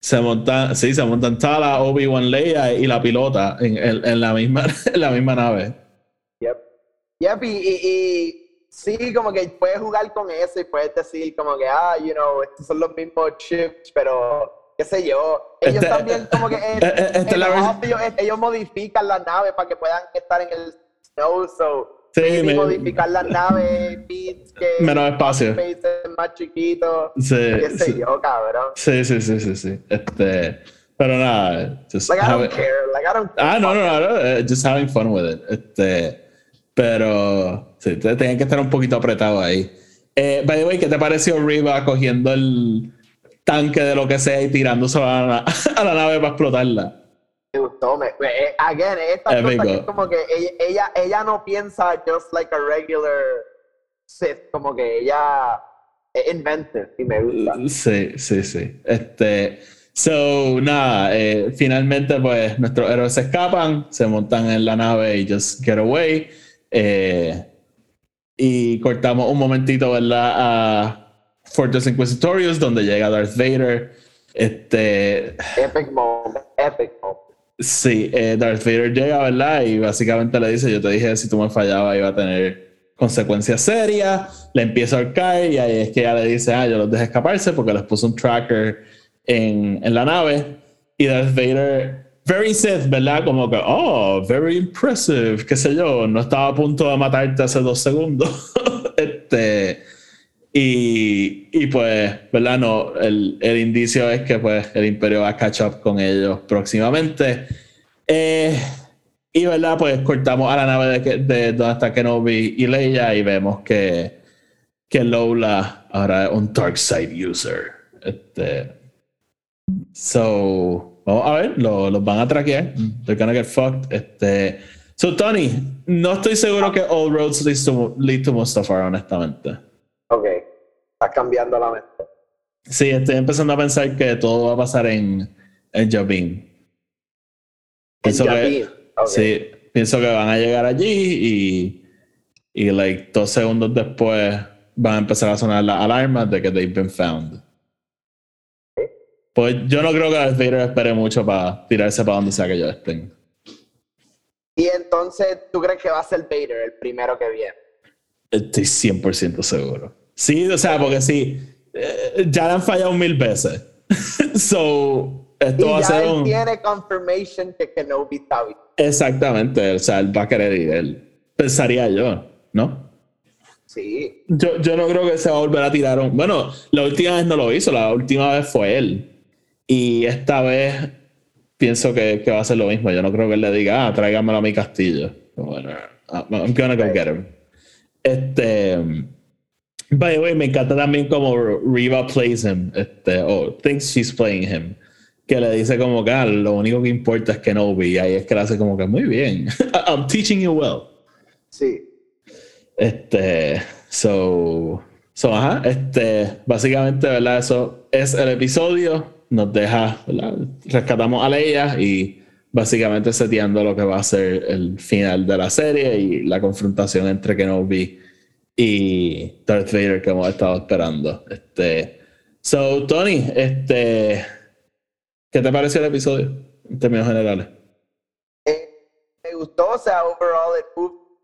se montan, sí, se montan Tala, Obi-Wan Leia y la pilota en, en- en la, misma, en la misma nave. Yep. Yep, y, y, y sí, como que puedes jugar con eso y puedes decir como que, ah, you know, estos son los mismos chips, pero qué sé yo. Ellos Este- también como que en, eh, eh, esta es en la ellos, ellos modifican las naves para que puedan estar en el snow, so Sí, me- modificar las naves, beats que Menos espacio. más chiquito, Sí, qué sé sí. yo, cabrón. Sí, sí, sí, sí, sí. Este, pero nada, just Like, I don't it- care, like, I don't care. Ah, no, no, no, no, eh, just having fun with it. Este, pero sí, te- tenían que estar un poquito apretado ahí. Eh, by the way, ¿qué te pareció Riva cogiendo el tanque de lo que sea y tirándose a la, na- a la nave para explotarla? Me gustó, me, again, esta cosa que es como que ella, ella, ella no piensa just like a regular Sith, como que ella es inventive y me gusta. Sí, sí, sí. Este, so, nada, eh, finalmente pues nuestros héroes se escapan, se montan en la nave y just get away. Eh, y cortamos un momentito, ¿verdad? A Fortress Inquisitorius, donde llega Darth Vader. Este, Epic moment, epic moment. sí, eh, Darth Vader llega, ¿verdad? Y básicamente le dice, yo te dije, si tú me fallabas iba a tener consecuencias serias. Le empieza a ahorcar y ahí es que ella le dice, ah, yo los dejé escaparse porque les puso un tracker en, en la nave. Y Darth Vader, very Sith, ¿verdad? Como que, oh, very impressive, qué sé yo, no estaba a punto de matarte hace dos segundos. este, y, y pues, ¿verdad? No, el, el indicio es que pues el imperio va a catch up con ellos próximamente. Eh, y, ¿verdad? Pues cortamos a la nave de, que- de donde está Kenobi y Leia y vemos que, que Lola ahora es un Dark Side user. Este, so, vamos a ver, lo- los van a traquear. They're gonna get fucked. Este, so, Tony, no estoy seguro que all roads lead to, lead to Mustafar, honestamente. Estás cambiando la mente. Sí, estoy empezando a pensar que todo va a pasar en, en. Pienso que-. Sí, pienso que van a llegar allí y, y like dos segundos después van a empezar a sonar las alarmas de que they've been found. Pues yo no creo que Darth Vader espere mucho para tirarse para donde sea que ellos estén. Y entonces, ¿tú crees que va a ser Vader el primero que viene? Estoy 100% seguro. Sí, o sea, porque sí, eh, ya le han fallado mil veces. so, esto Y va a ser él un... tiene confirmation que Kenobi está bien. Exactamente, o sea, él va a querer ir, él. Pensaría yo, ¿no? Sí, Yo, yo no creo que se va a volver a tirar un... Bueno, la última vez no lo hizo, la última vez fue él. Y esta vez pienso que, que va a ser lo mismo. Yo no creo que él le diga, ah, tráigamelo a mi castillo. Bueno, I'm gonna go get him. Este... By the way, me encanta también como Riva plays him, este, o thinks she's playing him. Que le dice como que ah, lo único que importa es que no vi. Y ahí es que le hace como que muy bien. I'm teaching you well. sí. Este, so, so, ajá, este, básicamente, ¿verdad? Eso es el episodio. Nos deja, ¿verdad? Rescatamos a Leia y básicamente seteando lo que va a ser el final de la serie y la confrontación entre Kenobi y Darth Vader que hemos estado esperando. Este, so, Tony, este, ¿qué te pareció el episodio en términos generales? Eh, me gustó, o sea, overall, it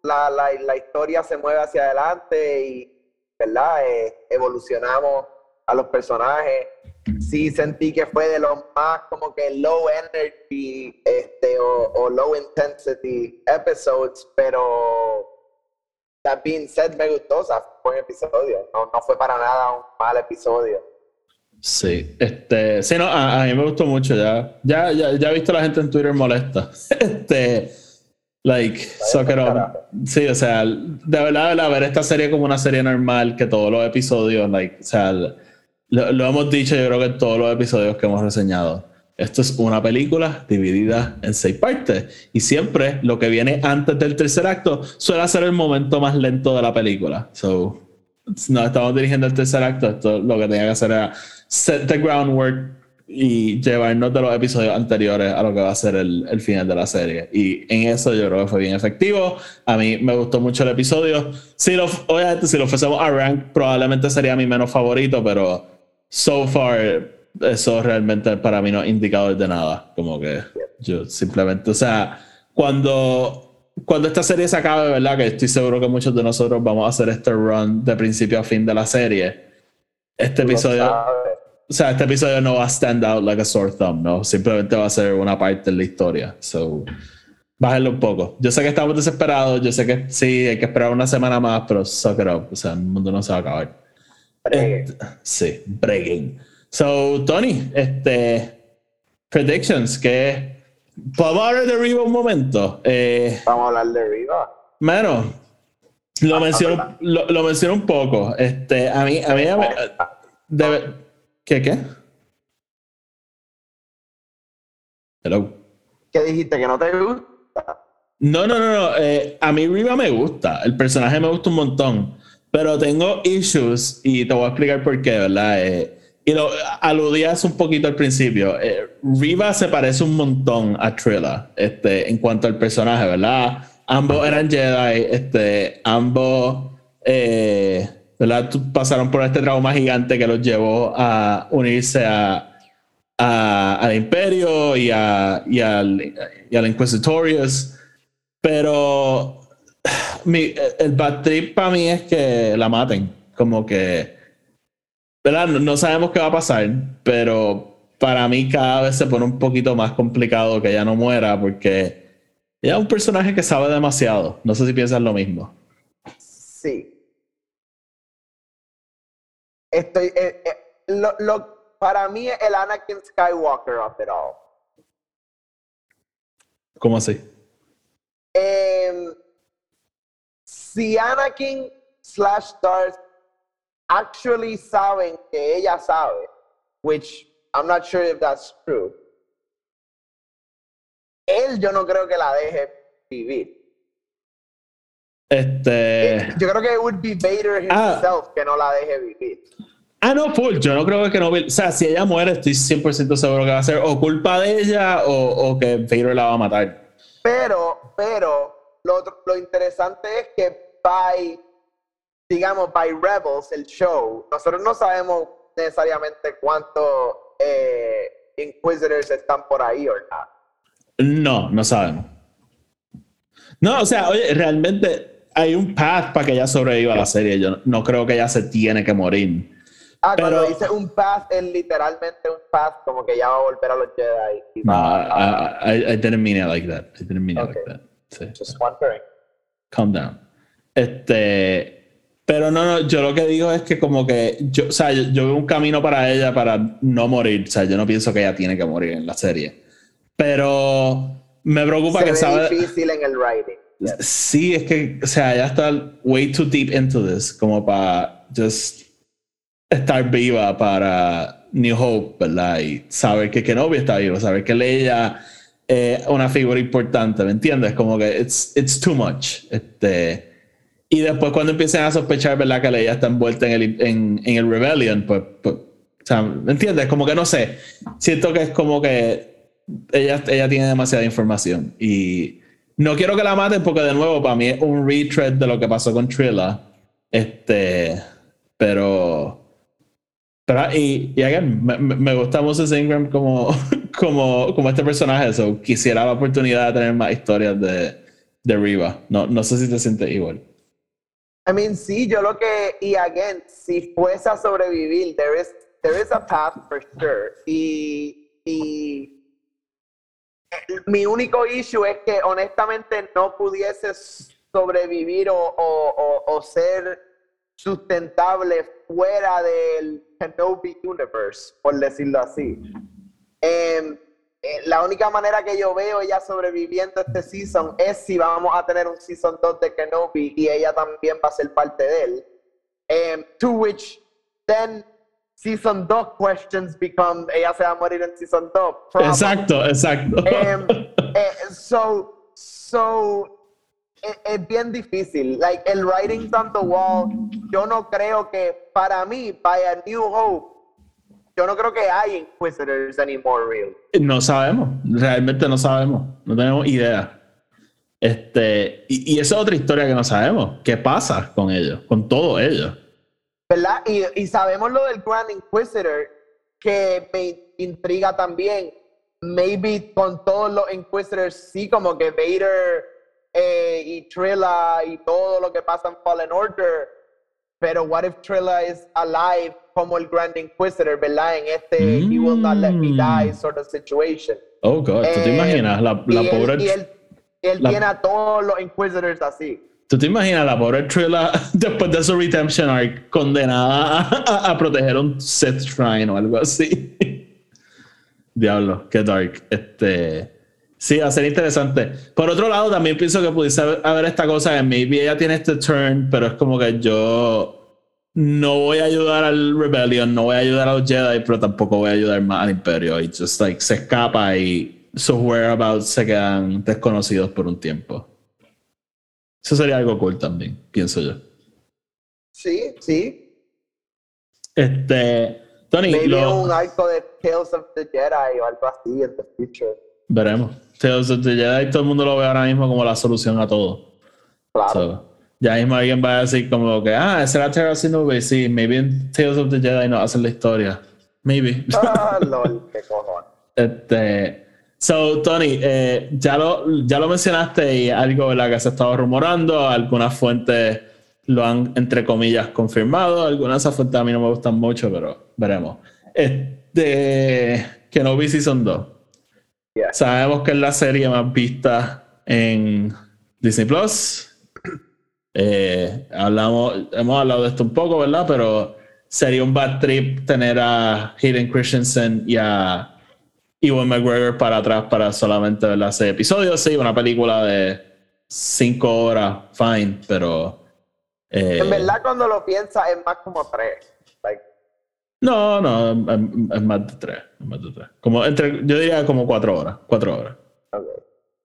la, la, la historia se mueve hacia adelante y, ¿verdad? Eh, evolucionamos a los personajes. Sí sentí que fue de los más como que low energy este, o, o low intensity episodes, pero that being said, me gustó, o sea, fue un episodio, no, no fue para nada un mal episodio. Sí, este, sí, no, a, a mí me gustó mucho ya. Ya, ya, ya he visto a la gente en Twitter molesta. Este, like, Soccer Up. carajo. Sí, o sea, de verdad, de verdad, ver esta serie como una serie normal, que todos los episodios, like, o sea, lo, lo hemos dicho yo creo que en todos los episodios que hemos reseñado. Esto es una película dividida en seis partes. Y siempre lo que viene antes del tercer acto suele ser el momento más lento de la película. So, nos estamos dirigiendo al tercer acto. Esto lo que tenía que hacer era set the groundwork y llevarnos de los episodios anteriores a lo que va a ser el, el, final de la serie. Y en eso yo creo que fue bien efectivo. A mí me gustó mucho el episodio. Si lo, obviamente, si lo fuésemos a rank, probablemente sería mi menos favorito, pero so far, eso realmente para mí no es indicador de nada. Como que yo simplemente, o sea, cuando, cuando esta serie se acabe, ¿verdad? Que estoy seguro que muchos de nosotros vamos a hacer este run de principio a fin de la serie. Este episodio o sea, este episodio no va a stand out like a sore thumb, ¿no? Simplemente va a ser una parte de la historia. So, bájenlo un poco. Yo sé que estamos desesperados, yo sé que sí, hay que esperar una semana más, pero suck it up. O sea, el mundo no se va a acabar. Este, sí, breaking. So, Tony, este, predictions, que podemos hablar de Riva un momento. Eh, Vamos a hablar de Riva. Bueno, lo menciono, lo, lo, menciono un poco. Este, a mí, a mí, a mí debe, ¿Qué qué? Hello. ¿Qué dijiste? ¿Que no te gusta? No, no, no, no. Eh, a mí Riva me gusta. El personaje me gusta un montón. Pero tengo issues y te voy a explicar por qué, ¿verdad? Eh, y lo aludías un poquito al principio. Eh, Riva se parece un montón a Trilla este, en cuanto al personaje, ¿verdad? Ambos eran Jedi, este, ambos eh, ¿verdad? Pasaron por este trauma gigante que los llevó a unirse a, al Imperio y, a, y, al, y al Inquisitorius. Pero el bad trip para mí es que la maten. Como que, ¿verdad? No, sabemos qué va a pasar, pero para mí cada vez se pone un poquito más complicado que ella no muera porque ella es un personaje que sabe demasiado. No sé si piensas lo mismo. Sí, Estoy, eh, eh, lo, lo, para mí el Anakin Skywalker of it all. ¿Cómo así? Eh, si Anakin slash Darth actually saben que ella sabe, which I'm not sure if that's true, él yo no creo que la deje vivir. Este. Yo creo que it would be Vader ah. himself que no la deje vivir. Ah, no, full. Yo no creo que no. O sea, si ella muere, estoy 100% seguro que va a ser o culpa de ella o, o que Vader la va a matar. Pero, pero, lo, lo interesante es que by, digamos, by Rebels, el show, nosotros no sabemos necesariamente cuántos eh, Inquisitors están por ahí o no. No, no sabemos. No, o sea, oye, realmente hay un path para que ella sobreviva a la serie. Yo no creo que ella se tiene que morir. Ah, cuando dice un path, es literalmente un path, como que ya va a volver a los Jedi. no, I, I, didn't mean it like that. I didn't mean it like that. Sí. Just wondering. Calm down. Este. Pero no, no, yo lo que digo es que como que yo, o sea, yo, veo un camino para ella para no morir. O sea, yo no pienso que ella tiene que morir en la serie. Pero me preocupa que sabe. difícil en el writing. Sí, es que, o sea, ella está way too deep into this como para just estar viva para New Hope, ¿verdad? Y saber que Kenobi está vivo, saber que Leia es una figura importante, ¿me entiendes? Como que it's, it's too much. Este, y después cuando empiecen a sospechar, ¿verdad? Que Leia está envuelta en el, en, en el Rebellion, pues, pues, o sea, ¿me entiendes? Como que no sé. Siento que es como que ella, ella tiene demasiada información y no quiero que la maten porque de nuevo para mí es un retread de lo que pasó con Trilla. Este, pero pero, y, y again, me, me, gusta Moses Ingram como, como, como este personaje. So, quisiera la oportunidad de tener más historias de, de Riva. No, no sé si te sientes igual. I mean, sí, yo lo que, y again, si fuese a sobrevivir, there is, there is a path for sure. Y, y mi único issue es que honestamente no pudiese sobrevivir o, o, o, ser sustentable fuera del Kenobi Universe, por decirlo así. Em, eh, la única manera que yo veo ella sobreviviendo este season es si vamos a tener un season 2 de Kenobi y ella también va a ser parte de él. Um, to which then season 2 questions become ella se va a morir en season 2. Exacto, exacto. Um, so, so es, bien difícil. Like, el writing on the wall, yo no creo que para mí, by a New Hope, yo no creo que hay Inquisitors anymore, real. No sabemos, realmente no sabemos, no tenemos idea. Este, y, y esa es otra historia que no sabemos. ¿Qué pasa con ellos, con todos ellos? ¿Verdad? Y, y sabemos lo del Grand Inquisitor, que me intriga también. Maybe con todos los Inquisitors, sí, como que Vader eh, y Trilla y todo lo que pasa en Fallen Order. Pero what if Trilla is alive como el Grand Inquisitor, ¿verdad? En este He will not let me die sort of situation. Oh, God, ¿tú te Eh, imaginas? La, la y pobre... Él, y él, él la- tiene a todos los Inquisitors así. ¿Tú te imaginas la pobre Trilla después de su redemption arc condenada a, a- a proteger un Sith Shrine o algo así? Diablo, qué dark. Este. Sí, va a ser interesante. Por otro lado, también pienso que pudiese haber- haber esta cosa que maybe ella tiene este turn, pero es como que yo no voy a ayudar al Rebellion, no voy a ayudar a los Jedi, pero tampoco voy a ayudar más al Imperio. Y just like se escapa y sus whereabouts se quedan desconocidos por un tiempo. Eso sería algo cool también, pienso yo. Sí, sí. Este. Tony, Maybe lo- un arco de Tales of the Jedi o algo así en the future. veremos. Tales of the Jedi, todo el mundo lo ve ahora mismo como la solución a todo. Claro. So, ya mismo alguien va a decir como que, ah, ese era Terra Nube, sí, maybe en Tales of the Jedi no hacen la historia. Maybe. Ah, lol, qué cojones. este, so, Tony, eh, ya, lo, ya lo mencionaste y algo ¿verdad? que se ha estado rumorando, algunas fuentes lo han, entre comillas, confirmado, algunas de esas fuentes a mí no me gustan mucho, pero veremos. Este, Kenobi Season 2. Yeah. Sabemos que es la serie más vista en Disney Plus. Eh, hablamos, hemos hablado de esto un poco, ¿verdad? Pero sería un bad trip tener a Hayden Christensen y a Ewan McGregor para atrás para solamente ver seis episodios. Sí, una película de cinco horas, fine, pero. eh, En verdad, cuando lo piensas, es más como tres. Like, No, no, es, es más de tres. es más de tres. Como entre, yo diría como cuatro horas. Cuatro horas. okay.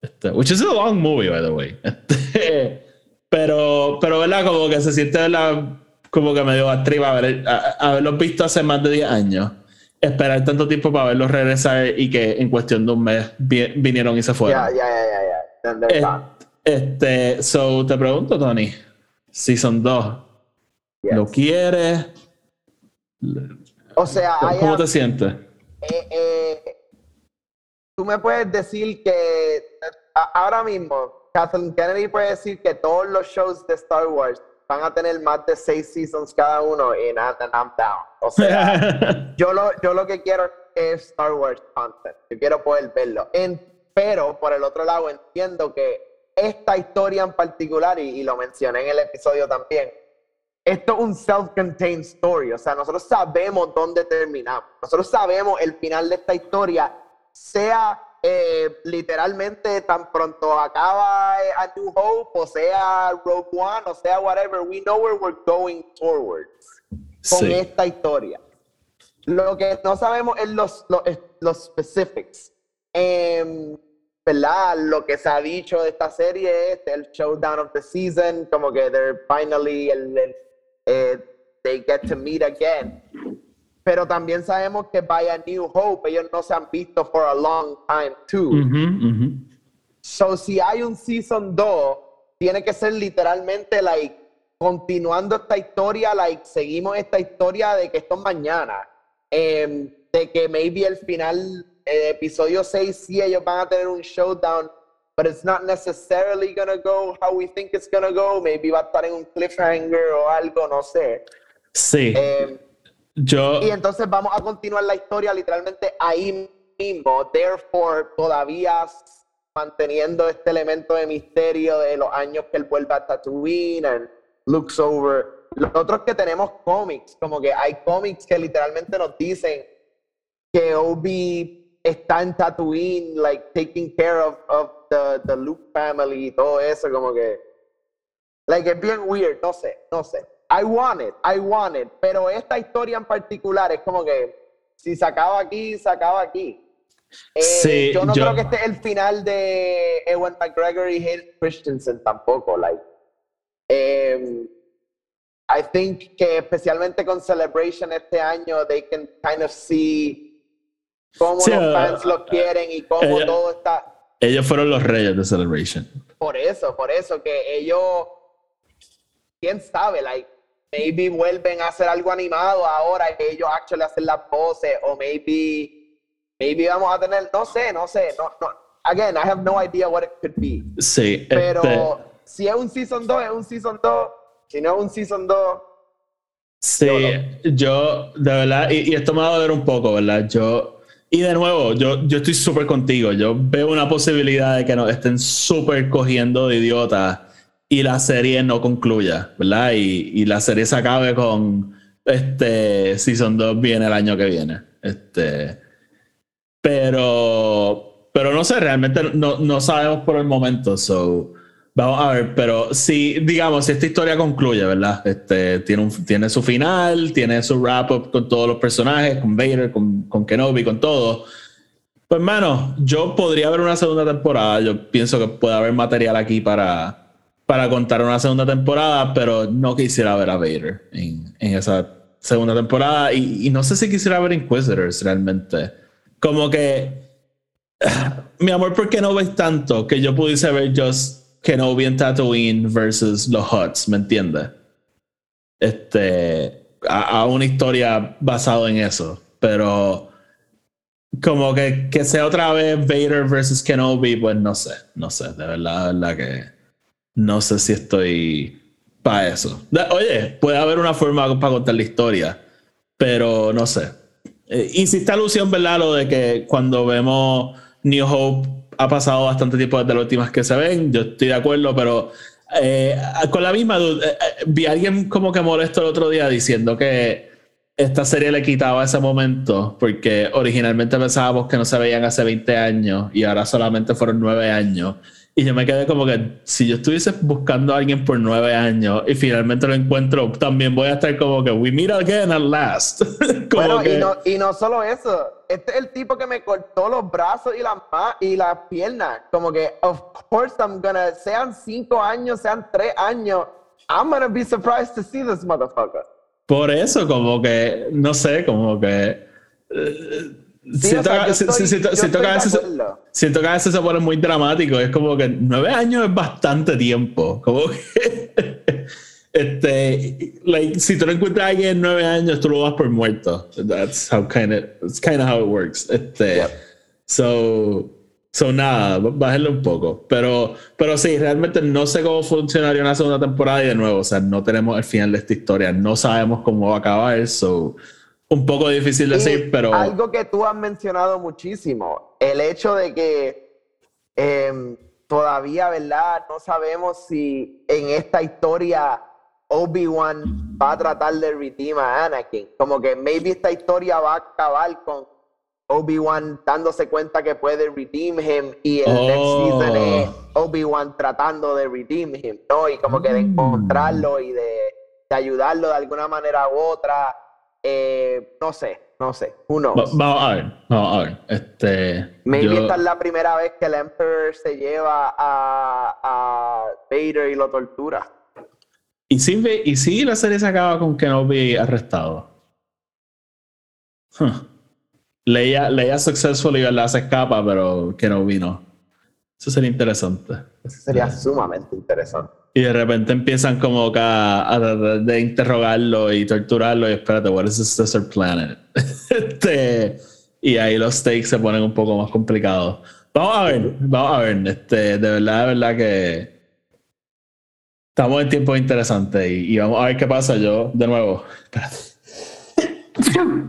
Este, which is a long movie, by the way. Este, pero, pero, ¿verdad? Como que se siente, ¿verdad? Como que medio atriba haber, a- haberlos visto hace más de 10 años. Esperar tanto tiempo para verlos regresar y que en cuestión de un mes vi- vinieron y se fueron. ya, ya, ya, ya. Este, so te pregunto, Tony, Season 2, Yes. ¿lo quieres? O sea, ¿Cómo te sientes? eh, eh, tú me puedes decir que ahora mismo Kathleen Kennedy puede decir que todos los shows de Star Wars van a tener más de seis seasons cada uno y and I'm down. O sea, yo lo, yo lo que quiero es Star Wars content. Yo quiero poder verlo. En- pero por el otro lado entiendo que esta historia en particular, y, y lo mencioné en el episodio también, esto es un self-contained story. O sea, nosotros sabemos dónde terminamos. Nosotros sabemos el final de esta historia, sea eh, literalmente tan pronto acaba eh, A New Hope, o sea Rogue One, o sea whatever. We know where we're going towards con Sí. esta historia. Lo que no sabemos es los, los, los specifics. Em, ¿Verdad? Lo que se ha dicho de esta serie es el showdown of the season, como que they're finally, el, el, eh, they get to meet again. Pero también sabemos que by A New Hope ellos no se han visto for a long time too. So, si hay un season 2, tiene que ser literalmente, like, continuando esta historia, like, seguimos esta historia de que esto es mañana. Em, de que maybe el final, eh, episodio 6, sí ellos van a tener un showdown, but it's not necessarily gonna go how we think it's gonna go. Maybe va a estar en un cliffhanger o algo, no sé. Sí, Em, yo. y entonces vamos a continuar la historia literalmente ahí mismo. Therefore, todavía manteniendo este elemento de misterio de los años que él vuelve a Tatooine and looks over. Lo otro es que tenemos cómics, como que hay cómics que literalmente nos dicen que Obi está en Tatooine, like taking care of, of the, the Luke family y todo eso, como que Like, es bien weird, no sé, no sé. I want it, I want it. Pero esta historia en particular es como que si se acaba aquí, se acaba aquí. Eh, Sí, yo no yo- creo que este es el final de Ewan McGregor y Hayden Christensen tampoco. Like, em, I think que especialmente con Celebration este año, they can kind of see cómo Sí, los uh, fans lo quieren y cómo ella- todo está. Ellos fueron los reyes de Celebration. Por eso, por eso, que ellos, quién sabe, like, maybe vuelven a hacer algo animado ahora que ellos actually hacen las voces, o maybe, maybe vamos a tener, no sé, no sé, no, no. Again, I have no idea what it could be. Sí, Pero este, si es un Season 2, es un Season 2. Si no es un Season 2, sí, yo, de verdad, y, y esto me va a doler un poco, ¿verdad? Yo, y de nuevo, yo, yo estoy súper contigo. Yo veo una posibilidad de que nos estén súper cogiendo de idiotas y la serie no concluya, ¿verdad? Y, y la serie se acabe con este Season 2 viene el año que viene. Este, pero, pero no sé, realmente no, no sabemos por el momento. So, vamos a ver, pero si, digamos, si esta historia concluye, ¿verdad? Este, tiene, un, tiene su final, tiene su wrap-up con todos los personajes, con Vader, con, con Kenobi, con todo. Pues, mano, yo podría ver una segunda temporada. Yo pienso que puede haber material aquí para, para contar una segunda temporada, pero no quisiera ver a Vader en, en esa segunda temporada. Y, y no sé si quisiera ver Inquisitors realmente. Como que mi amor por Kenobi es tanto que yo pudiese ver just Kenobi en Tatooine versus los Huts, ¿me entiendes? Este, a, a una historia basada en eso, pero como que, que sea otra vez Vader versus Kenobi, pues no sé, no sé, de verdad, de verdad que no sé si estoy para eso. Oye, puede haber una forma para contar la historia, pero no sé. Eh, Hiciste alusión, ¿verdad? Lo de que cuando vemos New Hope ha pasado bastante tiempo desde las últimas que se ven. Yo estoy de acuerdo, pero eh, con la misma duda, eh, vi a alguien como que molesto el otro día diciendo que esta serie le quitaba ese momento porque originalmente pensábamos que no se veían hace 20 años y ahora solamente fueron 9 años. Y yo me quedé como que si yo estuviese buscando a alguien por 9 años y finalmente lo encuentro, también voy a estar como que we meet again at last. Bueno, que, y no, y no solo eso. Este es el tipo que me cortó los brazos y las y las piernas. Como que, of course, I'm gonna, sean cinco años, sean tres años, I'm gonna be surprised to see this motherfucker. Por eso, como que, no sé, como que. eh, siento, que- a veces, se pone muy dramático. Es como que nueve años es bastante tiempo. Como que. Este, like, si tú no encuentras a alguien en nueve años, tú lo das por muerto. That's how kind of, it's kind of how it works. Este, Yep. so, so nada, bájenlo un poco. Pero, pero sí, realmente no sé cómo funcionaría una segunda temporada y de nuevo, o sea, no tenemos el final de esta historia, no sabemos cómo va a acabar, so, un poco difícil Y decir, pero Algo que tú has mencionado muchísimo, el hecho de que em, todavía, ¿verdad? No sabemos si en esta historia Obi-Wan va a tratar de redeem a Anakin. Como que maybe esta historia va a acabar con Obi-Wan dándose cuenta que puede redeem him y el next Oh. season es Obi-Wan tratando de redeem him, ¿no? Y como que de encontrarlo y de, de ayudarlo de alguna manera u otra. Eh, no sé, no sé. Who knows? va- vamos a ver, vamos a ver. Este, Maybe yo- esta es la primera vez que el Emperor se lleva a, a Vader y lo tortura. ¿Y si, ¿Y si la serie se acaba con Kenobi arrestado? Huh. Leia, Leia successfully ¿verdad? se escapa, pero Kenobi no. Eso sería interesante. Eso sería sumamente interesante. Y de repente empiezan como que a, tratar de interrogarlo y torturarlo y espérate, what is this desert planet? este, y ahí los stakes se ponen un poco más complicados. Vamos a ver, vamos a ver. Este, de verdad, de verdad que estamos en tiempos interesantes y, y vamos a ver qué pasa. Yo, de nuevo, espérate.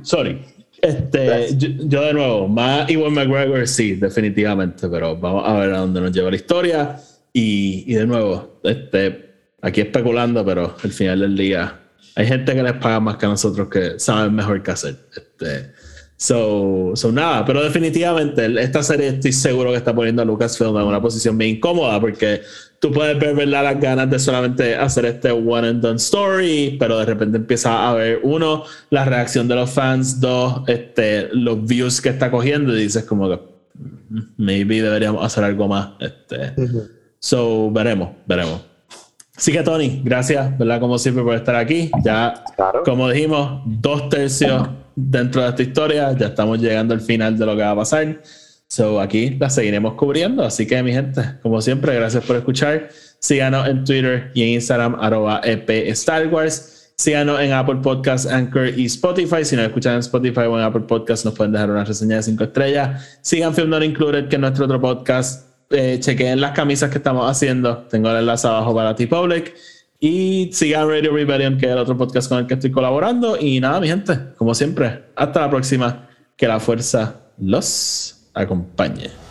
Sorry. Este, yo, yo de nuevo, más Iwan McGregor sí, definitivamente, pero vamos a ver a dónde nos lleva la historia. Y, y de nuevo, este, aquí especulando, pero al final del día hay gente que les paga más que nosotros que saben mejor qué hacer. Este, so, so nada, pero definitivamente esta serie estoy seguro que está poniendo a Lucasfilm en una posición bien incómoda porque tú puedes ver ¿verdad? las ganas de solamente hacer este one and done story, pero de repente empieza a ver uno, la reacción de los fans, dos, este, los views que está cogiendo y dices como que "Mm, maybe deberíamos hacer algo más. Este, So, veremos, veremos. Así que Tony, gracias, ¿verdad? Como siempre por estar aquí. Ya, Claro. como dijimos, dos tercios dentro de esta historia. Ya estamos llegando al final de lo que va a pasar. So, aquí la seguiremos cubriendo. Así que, mi gente, como siempre, gracias por escuchar. Síganos en Twitter y en Instagram, arroba EP Star Wars. Síganos en Apple Podcasts, Anchor y Spotify. Si nos escuchan en Spotify o en Apple Podcasts, nos pueden dejar una reseña de 5 estrellas. Sigan Film Not Included, que es nuestro otro podcast. Eh, chequeen las camisas que estamos haciendo. Tengo el enlace abajo para T-Public. Y sigan Radio Rebellion, que es el otro podcast con el que estoy colaborando. Y nada, mi gente, como siempre, hasta la próxima. Que la fuerza los acompañe.